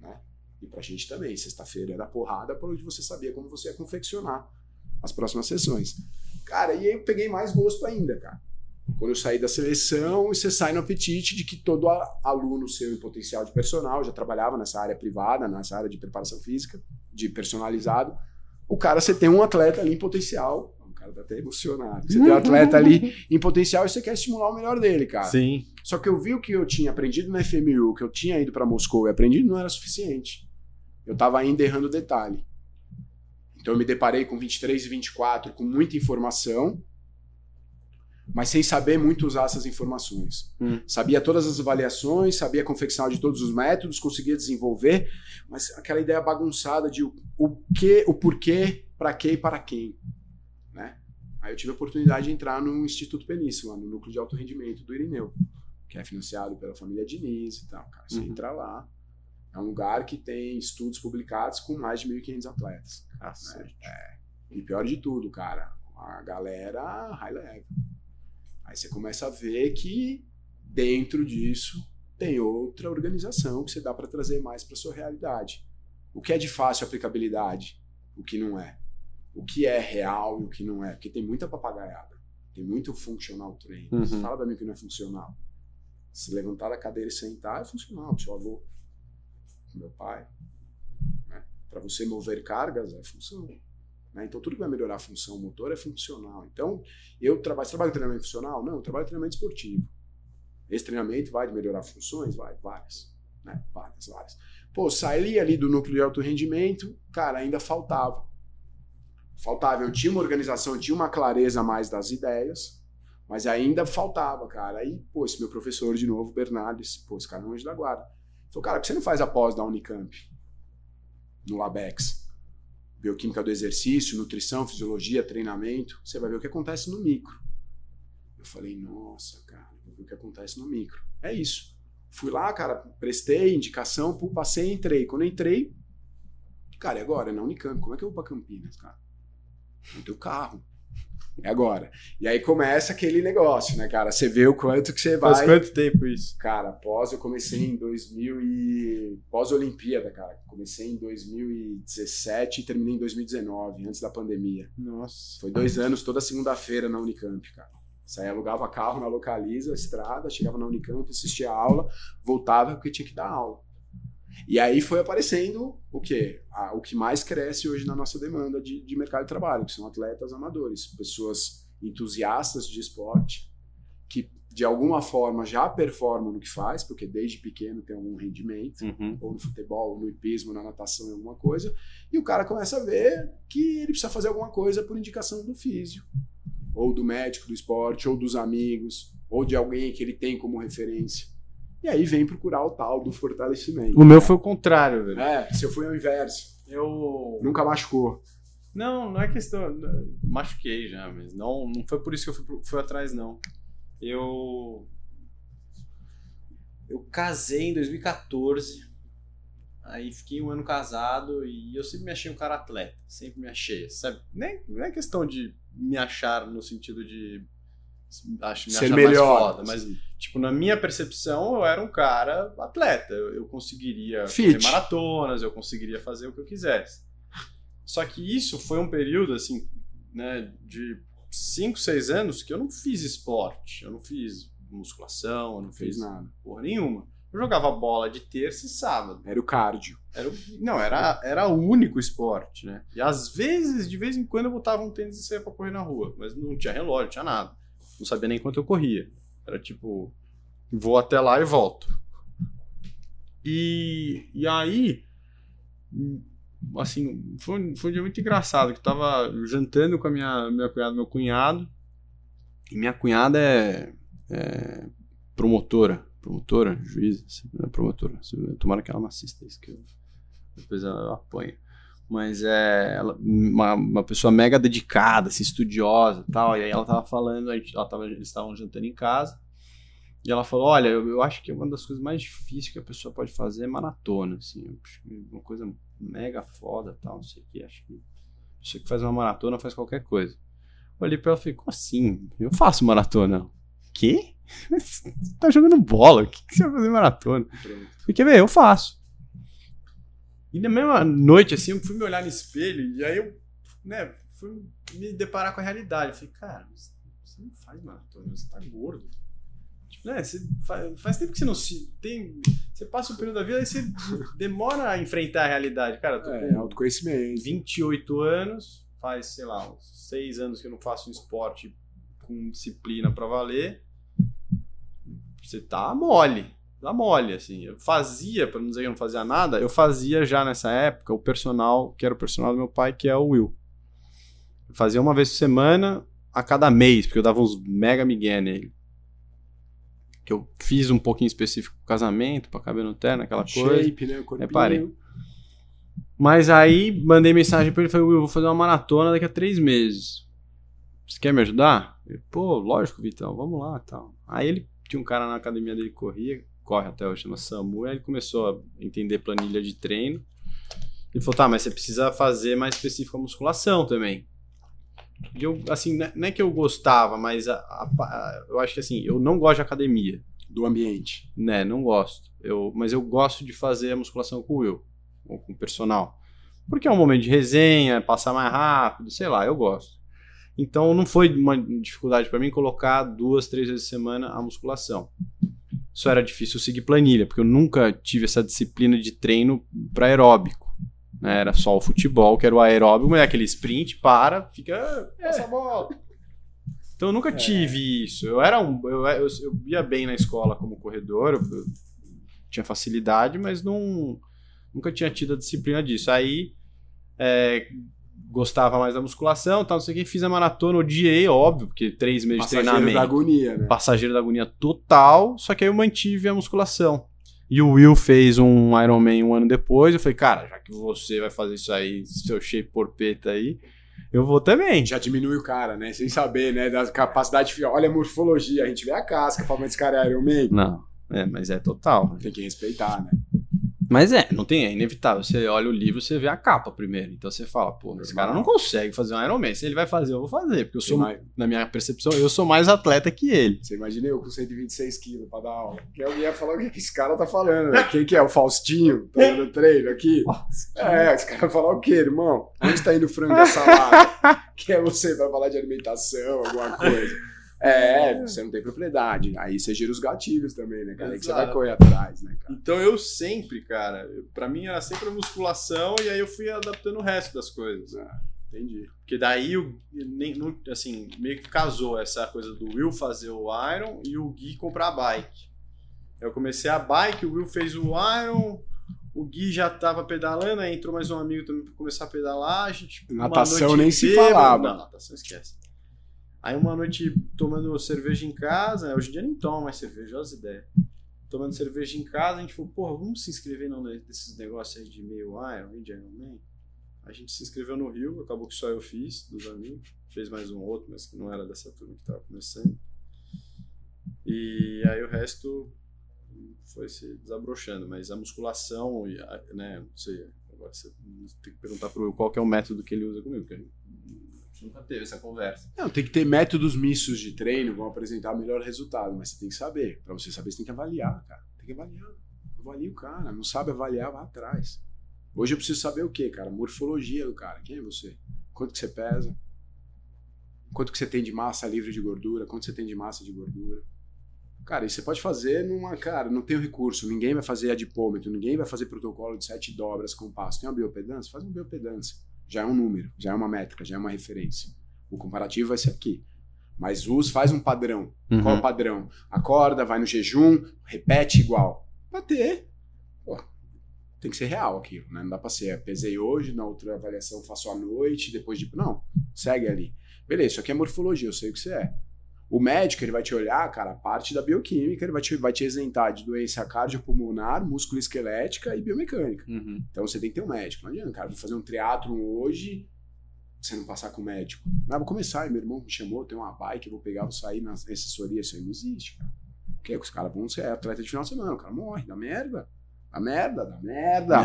S2: Né? E pra gente também, sexta-feira era porrada, por onde você sabia como você ia confeccionar as próximas sessões. Cara, e aí eu peguei mais gosto ainda, cara. Quando eu saí da seleção, você sai no apetite de que todo aluno seu em potencial de personal, já trabalhava nessa área privada, nessa área de preparação física, de personalizado. O cara, você tem um atleta ali em potencial. Cara tá até emocionado. Você tem um atleta ali em potencial e você quer estimular o melhor dele, cara.
S1: Sim.
S2: Só que eu vi o que eu tinha aprendido na FMU, que eu tinha ido para Moscou e aprendido, não era suficiente. Eu tava ainda errando detalhe. Então eu me deparei com 23 e 24 com muita informação, mas sem saber muito usar essas informações.
S1: Hum.
S2: Sabia todas as avaliações, sabia a confecção de todos os métodos, conseguia desenvolver, mas aquela ideia bagunçada de o, o que, o porquê, para quê e para quem? Aí eu tive a oportunidade de entrar no Instituto Península, no núcleo de alto rendimento do Irineu, que é financiado pela família Diniz e tal. Cara, você
S1: Uhum.
S2: entra lá, é um lugar que tem estudos publicados com mais de 1.500 atletas.
S1: Cacete.
S2: E pior de tudo, cara, a galera high level. Aí você começa a ver que dentro disso tem outra organização que você dá para trazer mais para sua realidade. O que é de fácil aplicabilidade, o que não é. O que é real e o que não é, porque tem muita papagaiada. Tem muito funcional training.
S1: Uhum.
S2: Você fala pra mim que não é funcional. Se levantar da cadeira e sentar é funcional. Pro seu avô, pro meu pai. Né? Para você mover cargas é função. Né? Então tudo que vai melhorar a função motor é funcional. Então, eu trabalho, você trabalha em treinamento funcional? Não, eu trabalho em treinamento esportivo. Esse treinamento vai melhorar funções? Vai, várias. Né? Várias, várias. Pô, saí ali do núcleo de alto rendimento, cara, ainda faltava. Faltava, eu tinha uma organização, eu tinha uma clareza mais das ideias, mas ainda faltava, cara. Aí, pô, esse meu professor de novo, Bernardes, pô, esse cara é anjo da guarda. Falou, cara, por que você não faz a pós da Unicamp? No Labex. Bioquímica do exercício, nutrição, fisiologia, treinamento. Você vai ver o que acontece no micro. Eu falei, nossa, cara, vou ver o que acontece no micro. É isso. Fui lá, cara, prestei indicação, passei, entrei. Quando entrei, cara, e agora? É na Unicamp. Como é que eu vou pra Campinas, cara? Não tenho carro. É agora. E aí começa aquele negócio, né, cara? Você vê o quanto que você vai.
S1: Faz quanto tempo isso?
S2: Cara, pós eu comecei em 2000 e pós-Olimpíada, cara. Comecei em 2017 e terminei em 2019, antes da pandemia.
S1: Nossa.
S2: Foi dois anos toda segunda-feira na Unicamp, cara. Saía, alugava carro na Localiza, estrada, chegava na Unicamp, assistia a aula, voltava porque tinha que dar aula. E aí foi aparecendo o quê? Ah, o que mais cresce hoje na nossa demanda de, de mercado de trabalho, que são atletas amadores, pessoas entusiastas de esporte, que de alguma forma já performam no que faz, porque desde pequeno tem algum rendimento,
S1: Uhum.
S2: ou no futebol, ou no hipismo, na natação, alguma coisa, e o cara começa a ver que ele precisa fazer alguma coisa por indicação do físio, ou do médico do esporte, ou dos amigos, ou de alguém que ele tem como referência. E aí vem procurar o tal do fortalecimento.
S1: O meu foi o contrário, velho.
S2: É, se eu fui ao inverso.
S1: Eu.
S2: Nunca machucou.
S1: Não, não é questão. Machuquei já, mas não, não foi por isso que eu fui, fui atrás, não. Eu. Eu casei em 2014. Aí fiquei um ano casado e eu sempre me achei um cara atleta. Sempre me achei, sabe? Nem, não é questão de me achar no sentido de. Acho, me
S2: Ser
S1: achar
S2: melhor.
S1: mais foda, mas Tipo, na minha percepção, eu era um cara atleta. Eu, eu conseguiria
S2: Fit.
S1: correr maratonas, eu conseguiria fazer o que eu quisesse. Só que isso foi um período, assim, né, de 5, 6 anos que eu não fiz esporte. Eu não fiz musculação, eu não
S2: fez
S1: fiz
S2: nada.
S1: porra nenhuma. Eu jogava bola de terça e sábado.
S2: Era o cardio.
S1: Era, não, era, era o único esporte, né? E às vezes, de vez em quando, eu botava um tênis e saía pra correr na rua. Mas não tinha relógio, não tinha nada. Não sabia nem quanto eu corria. Era tipo, vou até lá e volto. E, e aí, assim, foi, um- foi um dia muito engraçado, que eu tava jantando com a minha, minha cunhada, meu cunhado, e minha cunhada é, é promotora, promotora, juíza, não é promotora, tomara que ela não assista isso, que eu, depois ela apanha. Mas é ela- uma, uma pessoa mega dedicada, assim, estudiosa e tal. E aí ela tava falando, a gente, ela tava, eles estavam jantando em casa. E ela falou: Olha, eu, eu acho que uma das coisas mais difíceis que a pessoa pode fazer é maratona. Assim, uma coisa mega foda tal, não sei o que. Acho que pessoa que faz uma maratona faz qualquer coisa. Olhei pra ela e falei: Como assim? Eu faço maratona. Quê? Você tá jogando bola? O que, que você vai fazer maratona?
S2: Pronto.
S1: E quer ver? Eu faço. E na mesma noite, assim, eu fui me olhar no espelho e aí eu, né, fui me deparar com a realidade. Eu falei, cara, você não faz maratona, você tá gordo. Tipo, né, você faz, faz tempo que você não se. Tem, você passa um período da vida e você demora a enfrentar a realidade. Cara, eu tô
S2: É,
S1: com
S2: autoconhecimento.
S1: 28 anos, faz, sei lá, uns 6 anos que eu não faço um esporte com disciplina pra valer. Você tá mole. Tá mole, assim. Eu fazia, pra não dizer que eu não fazia nada, eu fazia já nessa época o personal, que era o personal do meu pai, que é o Will. Eu fazia uma vez por semana, a cada mês, porque eu dava uns mega migué nele. Que eu fiz um pouquinho específico pro casamento, pra caber no terno, aquela coisa.
S2: Shape, né? O.
S1: Reparei. Mas aí mandei mensagem pra ele e falei, Will, eu vou fazer uma maratona daqui a três meses. Você quer me ajudar? Ele, Pô, lógico, Vitão, vamos lá tal. Aí ele tinha um cara na academia dele que corria, corre até hoje, chama Samu, aí ele começou a entender planilha de treino. Ele falou, tá, mas você precisa fazer mais específico a musculação também. E eu, assim, não é- não é que eu gostava, mas a- a- a- eu acho que assim, eu não gosto de academia
S2: Do ambiente.
S1: né, não gosto. Eu, mas eu gosto de fazer a musculação com o Will, ou com o personal. Porque é um momento de resenha, passar mais rápido, sei lá, eu gosto. Então não foi uma dificuldade para mim colocar duas, três vezes por semana a musculação. Só era difícil seguir planilha, porque eu nunca tive essa disciplina de treino para aeróbico. Né? Era só o futebol, que era o aeróbico, mas é aquele sprint, para, fica. Passa a bola. Então eu nunca tive isso. Eu era um. Eu, eu, eu ia bem na escola como corredor, eu, eu tinha facilidade, mas não nunca tinha tido a disciplina disso. Aí é, gostava mais da musculação, tal, não sei o que, fiz a maratona, odiei, óbvio, porque três meses
S2: Passageiro
S1: de treinamento.
S2: da agonia, né?
S1: Passageiro da agonia total, só que aí eu mantive a musculação. E o Will fez um Ironman um ano depois, eu falei, cara, já que você vai fazer isso aí, seu shape porpeta aí, eu vou também.
S2: Já diminui o cara, né? Sem saber, né? Da capacidade. Olha a morfologia, a gente vê a casca, fala, mas esse cara é Iron Man.
S1: Não, é, mas é total.
S2: Tem que respeitar, né?
S1: Mas é, não tem, é inevitável. Você olha o livro, você vê a capa primeiro. Então você fala, pô, esse cara não consegue fazer um Ironman. Se ele vai fazer, eu vou fazer. Porque eu sou, na minha percepção, eu sou mais atleta que ele.
S2: Você imagina eu com 126 quilos pra dar aula. Que alguém ia falar o que, que esse cara tá falando, né? Quem que é? O Faustinho? Tá dando treino aqui? É, esse cara vai falar o quê, irmão? Onde tá indo o frango e salada? Quem é você pra falar de alimentação, alguma coisa? É, você não tem propriedade. Aí você gira os gatilhos também, né, cara? Aí que você vai correr atrás, né, cara?
S1: Então eu sempre, cara, eu- pra mim era sempre a musculação e aí eu fui adaptando o resto das coisas.
S2: Entendi.
S1: Porque daí, o, nem, assim, meio que casou essa coisa do Will fazer o Iron e o Gui comprar a bike. Eu comecei a bike, o Will fez o Iron, o Gui já tava pedalando, aí entrou mais um amigo também pra começar a pedalar. A gente, uma
S2: Natação
S1: noite
S2: nem se
S1: bêbado-
S2: falava.
S1: Não, natação esquece. Aí uma noite tomando cerveja em casa, hoje em dia nem tomo mais cerveja, olha as ideias. Tomando cerveja em casa, a gente falou, porra, vamos se inscrever não nesses negócios aí de meio Iron, de Ironman? A gente se inscreveu no Rio, acabou que só eu fiz, dos amigos. Fez mais um outro, mas que não era dessa turma que tava começando. E aí o resto foi se desabrochando, mas a musculação, né, não sei, agora você tem que perguntar pro Will qual que é o método que ele usa comigo, porque nunca teve essa conversa.
S2: Não, tem que ter métodos mistos de treino vão apresentar melhor resultado, mas você tem que saber. Pra você saber, você tem que avaliar, cara. Tem que avaliar. Avalia o cara. Não sabe avaliar, vai atrás. Hoje eu preciso saber o quê, cara? Morfologia do cara. Quem é você? Quanto que você pesa? Quanto que você tem de massa livre de gordura? Quanto você tem de massa de gordura? Cara, isso você pode fazer numa. Cara, não tem recurso. Ninguém vai fazer adipômetro, ninguém vai fazer protocolo de sete dobras com passo. Tem uma biopedância? Faz uma biopedância. Já é um número, já é uma métrica, já é uma referência. O comparativo vai ser aqui. Mas us faz um padrão.
S1: Uhum.
S2: Qual é o padrão? Acorda, vai no jejum, repete igual. Pra ter. Pô, tem que ser real aquilo, né? Não dá pra ser. Pesei hoje, na outra avaliação faço à noite, depois de. Não, segue ali. Beleza, isso aqui é morfologia, eu sei o que você é. O médico, ele vai te olhar, cara, a parte da bioquímica, ele vai te, vai te isentar de doença cardiopulmonar, musculoesquelética e biomecânica.
S1: Uhum.
S2: Então você tem que ter um médico. Não adianta, cara, vou fazer um triatlon hoje, você não passar com o médico. Não, vou começar, meu irmão me chamou, tem uma bike, eu vou pegar, vou sair na assessoria, isso aí não existe, cara. Porque os caras vão ser atleta de final de semana, o cara morre, dá merda. Dá merda, dá merda,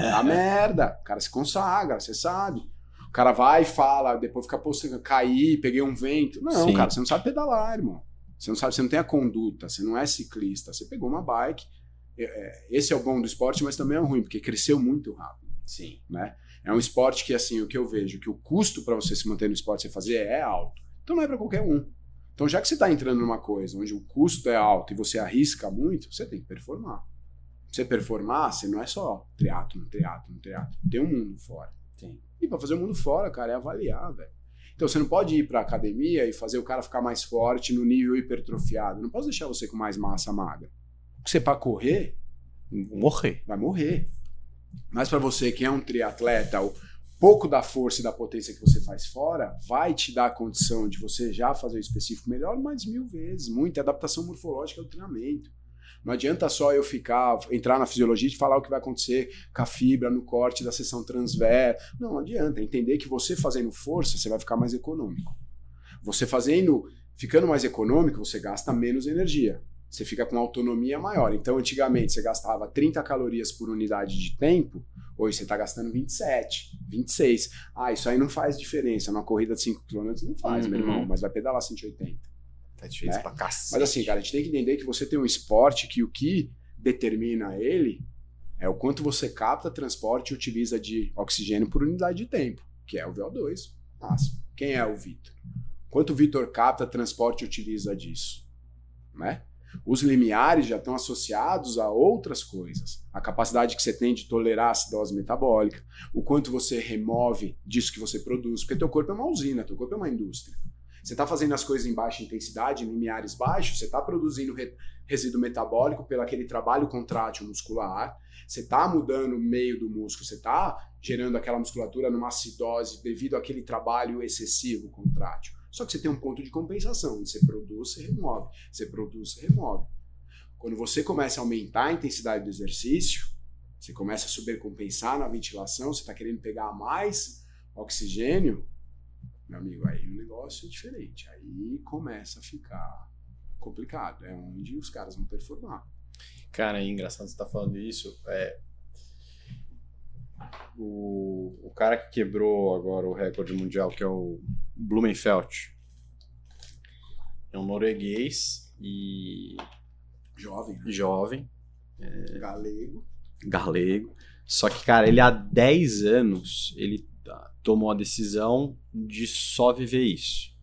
S2: dá merda. O cara se consagra, você sabe. O cara vai e fala, depois fica postando, caí, peguei um vento. Não,
S1: Sim.
S2: cara, você não sabe pedalar, irmão. Você não sabe, você não tem a conduta, você não é ciclista. Você pegou uma bike. é, é, Esse é o bom do esporte, mas também é ruim, porque cresceu muito rápido
S1: Sim.
S2: né? É um esporte que, assim, o que eu vejo, que o custo para você se manter no esporte, você fazer, é alto. Então não é para qualquer um. Então, já que você está entrando numa coisa onde o custo é alto e você arrisca muito, você tem que performar. Você performar, você não é só triatlo, triatlo, triatlo. Tem um mundo fora.
S1: Tem.
S2: E para fazer o mundo fora, cara, é avaliar, velho. Então você não pode ir pra academia e fazer o cara ficar mais forte no nível hipertrofiado. Não posso deixar você com mais massa magra. Porque você para correr,
S1: Morrer.
S2: vai morrer. Mas para você que é um triatleta, o pouco da força e da potência que você faz fora vai te dar a condição de você já fazer o específico melhor mais mil vezes. Muita adaptação morfológica do treinamento. Não adianta só eu ficar, entrar na fisiologia e falar o que vai acontecer com a fibra no corte da seção transversa. Não, não adianta. Entender que você fazendo força, você vai ficar mais econômico. Você fazendo, ficando mais econômico, você gasta menos energia. Você fica com autonomia maior. Então, antigamente, você gastava 30 calorias por unidade de tempo, hoje você está gastando 27, 26. Ah, isso aí não faz diferença. Numa corrida de 5 km não faz, meu
S1: Uhum.
S2: irmão, mas vai pedalar 180.
S1: Tá difícil
S2: Né?
S1: pra cacete.
S2: Mas assim, cara, a gente tem que entender que você tem um esporte que o que determina ele é o quanto você capta, transporte e utiliza de oxigênio por unidade de tempo, que é o VO2 máximo. Quem é o Vitor? Quanto o Vitor capta, transporte utiliza disso? Né? Os limiares já estão associados a outras coisas. A capacidade que você tem de tolerar a acidose metabólica, o quanto você remove disso que você produz, porque teu corpo é uma usina, teu corpo é uma indústria. Você está fazendo as coisas em baixa intensidade, em limiares baixos, você está produzindo re resíduo metabólico pelo aquele trabalho contrátil muscular, você está mudando o meio do músculo, você está gerando aquela musculatura numa acidose devido àquele trabalho excessivo contrátil. Só que você tem um ponto de compensação. Você produz, você remove. Você produz, você remove. Quando você começa a aumentar a intensidade do exercício, você começa a supercompensar na ventilação, você está querendo pegar mais oxigênio, meu amigo, aí o negócio é diferente. Aí começa a ficar complicado. É onde os caras vão performar.
S1: Cara, é engraçado você estar tá falando isso. É, o, o cara que quebrou agora o recorde mundial, que é o Blumenfeld, é um norueguês e.
S2: Jovem. Né?
S1: Jovem.
S2: É, galego.
S1: Galego. Só que, cara, ele há 10 anos ele tomou a decisão de só viver isso.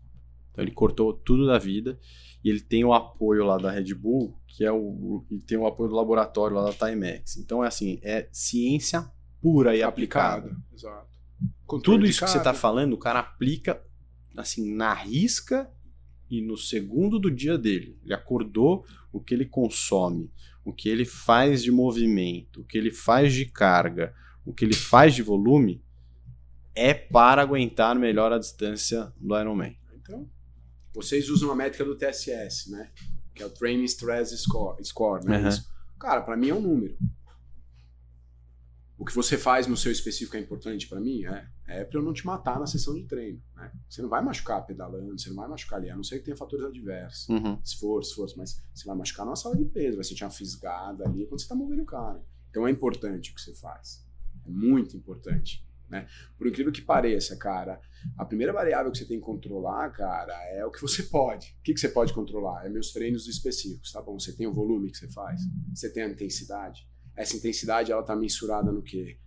S1: Então ele cortou tudo da vida e ele tem o apoio lá da Red Bull, que é o e tem o apoio do laboratório lá da Timex. Então é assim, é ciência pura e aplicada. aplicada.
S2: Exato.
S1: Controle Tudo isso que você está falando, o cara aplica assim na risca e no segundo do dia dele. Ele acordou, o que ele consome, o que ele faz de movimento, o que ele faz de carga, o que ele faz de volume é para aguentar melhor a distância do Ironman.
S2: Então, vocês usam a métrica do TSS, né? Que é o Training Stress Score, score né? Uhum. Cara, para mim é um número. O que você faz no seu específico é importante para mim? É. É para eu não te matar na sessão de treino. Né? Você não vai machucar pedalando, você não vai machucar ali, a não ser que tenha fatores adversos.
S1: Uhum.
S2: Esforço, esforço, mas você vai machucar numa sala de peso, vai sentir uma fisgada ali quando você está movendo o cara. Então é importante o que você faz. É muito importante. Né? Por incrível que pareça, cara, a primeira variável que você tem que controlar, cara, é o que você pode. O que, que você pode controlar? É meus treinos específicos, tá bom? Você tem o volume que você faz, você tem a intensidade, essa intensidade ela está mensurada no quê?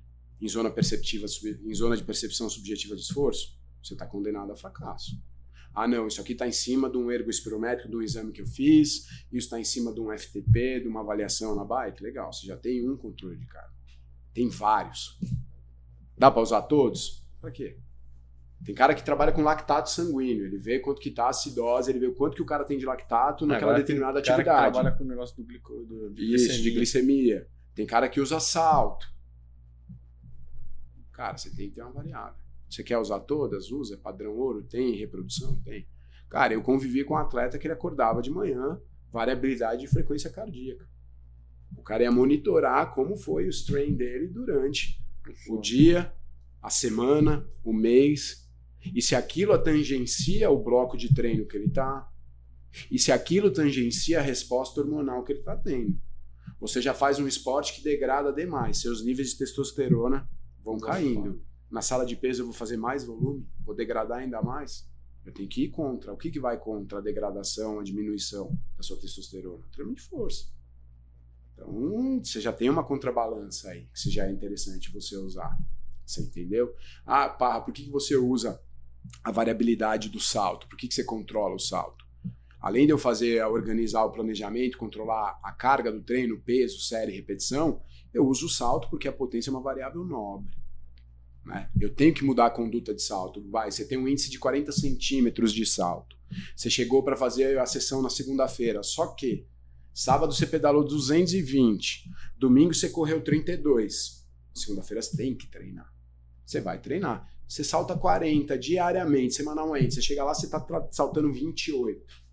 S2: Em zona perceptiva, em zona de percepção subjetiva de esforço, você está condenado a fracasso. Ah, não, isso aqui está em cima de um ergo espirométrico, de um exame que eu fiz, isso está em cima de um FTP, de uma avaliação na bike. Legal, você já tem um controle de carga. Tem vários. Dá para usar todos? Para quê? Tem cara que trabalha com lactato sanguíneo, ele vê quanto que tá a acidose, ele vê quanto que o cara tem de lactato naquela Agora determinada atividade. Cara que
S1: trabalha com o negócio do, glico, do
S2: de Isso, glicemia. de glicemia. Tem cara que usa salto. Cara, você tem que ter uma variável. Você quer usar todas? Usa. Padrão ouro? Tem. Reprodução? Tem. Cara, eu convivi com um atleta que ele acordava de manhã, variabilidade de frequência cardíaca. O cara ia monitorar como foi o strain dele durante o dia, a semana, o mês, e se aquilo tangencia o bloco de treino que ele está, e se aquilo tangencia a resposta hormonal que ele está tendo você já faz um esporte que degrada demais. Seus níveis de testosterona vão caindo. Na sala de peso eu vou fazer mais volume, vou degradar ainda mais. Eu tenho que ir contra. O que, que vai contra a degradação, a diminuição da sua testosterona? Treino de força. Então, você já tem uma contrabalança aí, que já é interessante você usar. Você entendeu? Ah, Parra, por que, você usa a variabilidade do salto? Por que, você controla o salto? além de eu fazer, organizar o planejamento, controlar a carga do treino, peso, série, repetição, eu uso o salto porque a potência é uma variável nobre. Né? Eu tenho que mudar a conduta de salto. Vai, você tem um índice de 40 centímetros de salto. Você chegou para fazer a sessão na segunda-feira, só que sábado você pedalou 220, domingo você correu 32. Segunda-feira você tem que treinar. Você vai treinar. Você salta 40 diariamente, semanalmente. Você chega lá, você está saltando 28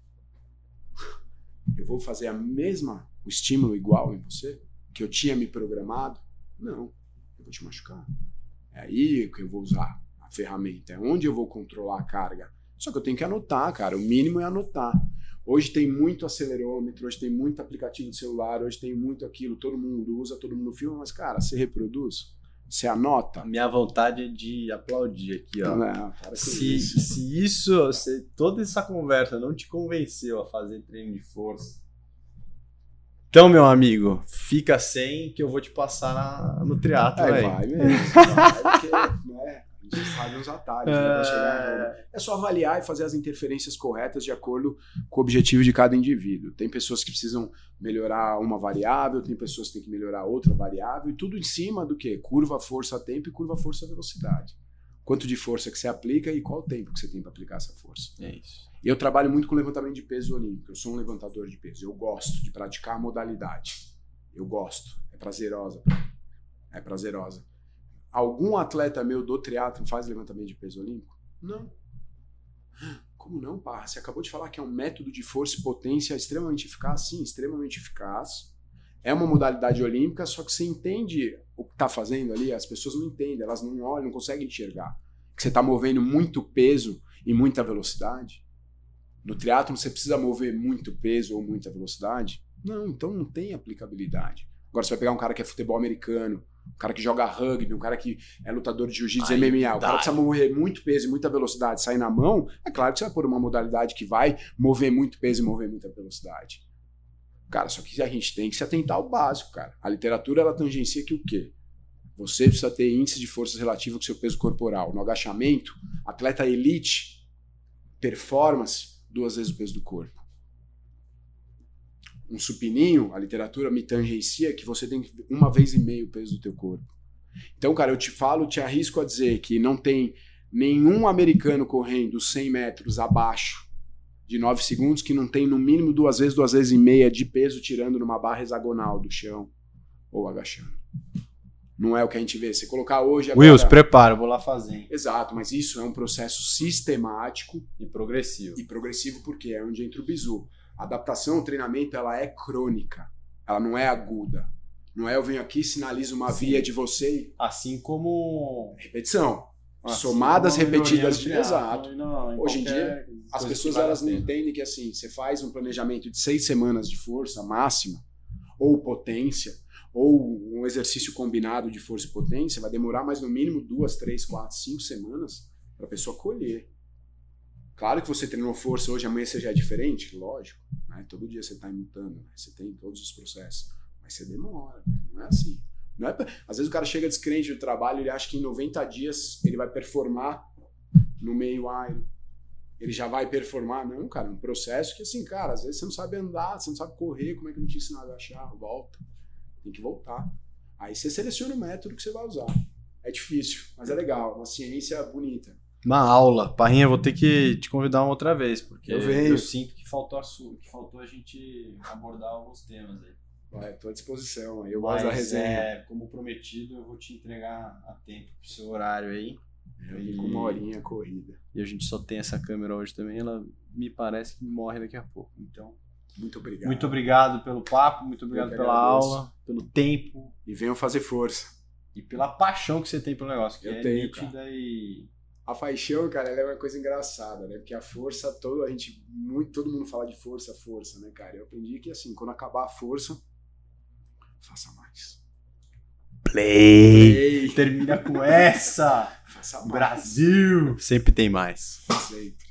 S2: eu vou fazer a mesma, o estímulo igual em você, que eu tinha me programado? Não, eu vou te machucar. É aí que eu vou usar a ferramenta, é onde eu vou controlar a carga. Só que eu tenho que anotar, cara, o mínimo é anotar. Hoje tem muito acelerômetro, hoje tem muito aplicativo de celular, hoje tem muito aquilo, todo mundo usa, todo mundo filma, mas, cara, você reproduz? Você anota?
S1: Minha vontade é de aplaudir aqui, ó. Não, se, isso. se isso, se toda essa conversa não te convenceu a fazer treino de força, então, meu amigo, fica sem que eu vou te passar na, no triatlo
S2: é, vai mesmo. vai, porque, né, gente sabe os atalhos. Né, pra chegar é só avaliar e fazer as interferências corretas de acordo com o objetivo de cada indivíduo. Tem pessoas que precisam melhorar uma variável, tem pessoas que têm que melhorar outra variável, e tudo em cima do que? Curva, força, tempo e curva, força, velocidade. Quanto de força que você aplica e qual tempo que você tem para aplicar essa força.
S1: É isso.
S2: Eu trabalho muito com levantamento de peso olímpico. Eu sou um levantador de peso. Eu gosto de praticar a modalidade. Eu gosto. É prazerosa. É prazerosa. Algum atleta meu do triatlo faz levantamento de peso olímpico? Não. Como não, Parra? Você acabou de falar que é um método de força e potência extremamente eficaz? Sim, extremamente eficaz. É uma modalidade olímpica, só que você entende o que está fazendo ali, as pessoas não entendem, elas não olham, não conseguem enxergar. Que você está movendo muito peso e muita velocidade. No triatlo você precisa mover muito peso ou muita velocidade? Não, então não tem aplicabilidade. Agora você vai pegar um cara que é futebol americano, um cara que joga rugby, um cara que é lutador de jiu-jitsu MMA, o cara precisa mover muito peso e muita velocidade, sair na mão, é claro que você vai pôr uma modalidade que vai mover muito peso e mover muita velocidade. Cara, só que a gente tem que se atentar ao básico, cara. A literatura ela tangencia que o quê? Você precisa ter índice de forças relativa com seu peso corporal. No agachamento, atleta elite, performance, duas vezes o peso do corpo um supininho, a literatura me tangencia que você tem uma vez e meio o peso do teu corpo. Então, cara, eu te falo, te arrisco a dizer que não tem nenhum americano correndo 100 metros abaixo de 9 segundos que não tem no mínimo duas vezes, duas vezes e meia de peso tirando numa barra hexagonal do chão ou agachando. Não é o que a gente vê. Se colocar hoje.
S1: Agora... Wills, prepara, vou lá fazer.
S2: Exato, mas isso é um processo sistemático.
S1: E progressivo.
S2: E progressivo porque é onde entra o bizu. A adaptação, o treinamento, ela é crônica. Ela não é aguda. Não é eu venho aqui, sinalizo uma Sim. via de você.
S1: Assim como.
S2: Repetição. Assim Somadas repetidas de. Exato. Não, Hoje em dia, as pessoas elas não entendem que assim, você faz um planejamento de seis semanas de força máxima, ou potência, ou um exercício combinado de força e potência, vai demorar mais no mínimo duas, três, quatro, cinco semanas para a pessoa colher. Claro que você treinou força hoje, amanhã você já é diferente, lógico. Né? Todo dia você está imitando, né? você tem todos os processos. Mas você demora, né? não é assim. Não é pra... Às vezes o cara chega descrente do trabalho, ele acha que em 90 dias ele vai performar no meio Iron. Ele já vai performar. Não, cara, é um processo que assim, cara, às vezes você não sabe andar, você não sabe correr, como é que não te ensino a agachar? Volta. Tem que voltar. Aí você seleciona o método que você vai usar. É difícil, mas é legal, uma ciência bonita
S1: uma aula. Parrinha, vou ter que te convidar uma outra vez, porque
S2: eu,
S1: eu sinto que faltou, a sua, que faltou a gente abordar alguns temas aí.
S2: Vai, estou à disposição. Eu gosto da resenha.
S1: É, como prometido, eu vou te entregar a tempo pro seu horário aí.
S2: Eu e... com uma horinha corrida.
S1: E a gente só tem essa câmera hoje também, ela me parece que morre daqui a pouco. Então.
S2: Muito obrigado.
S1: Muito obrigado pelo papo, muito obrigado pela aula, pelo tempo.
S2: E venham fazer força.
S1: E pela paixão que você tem pelo negócio, que
S2: eu
S1: é
S2: tenho,
S1: nítida
S2: cara.
S1: e
S2: a paixão, cara, ela é uma coisa engraçada, né? Porque a força, todo, a gente, muito, todo mundo fala de força, força, né, cara? Eu aprendi que, assim, quando acabar a força, faça mais.
S1: Play! Play. Termina com essa!
S2: Faça mais.
S1: Brasil! Sempre tem mais.
S2: Sempre.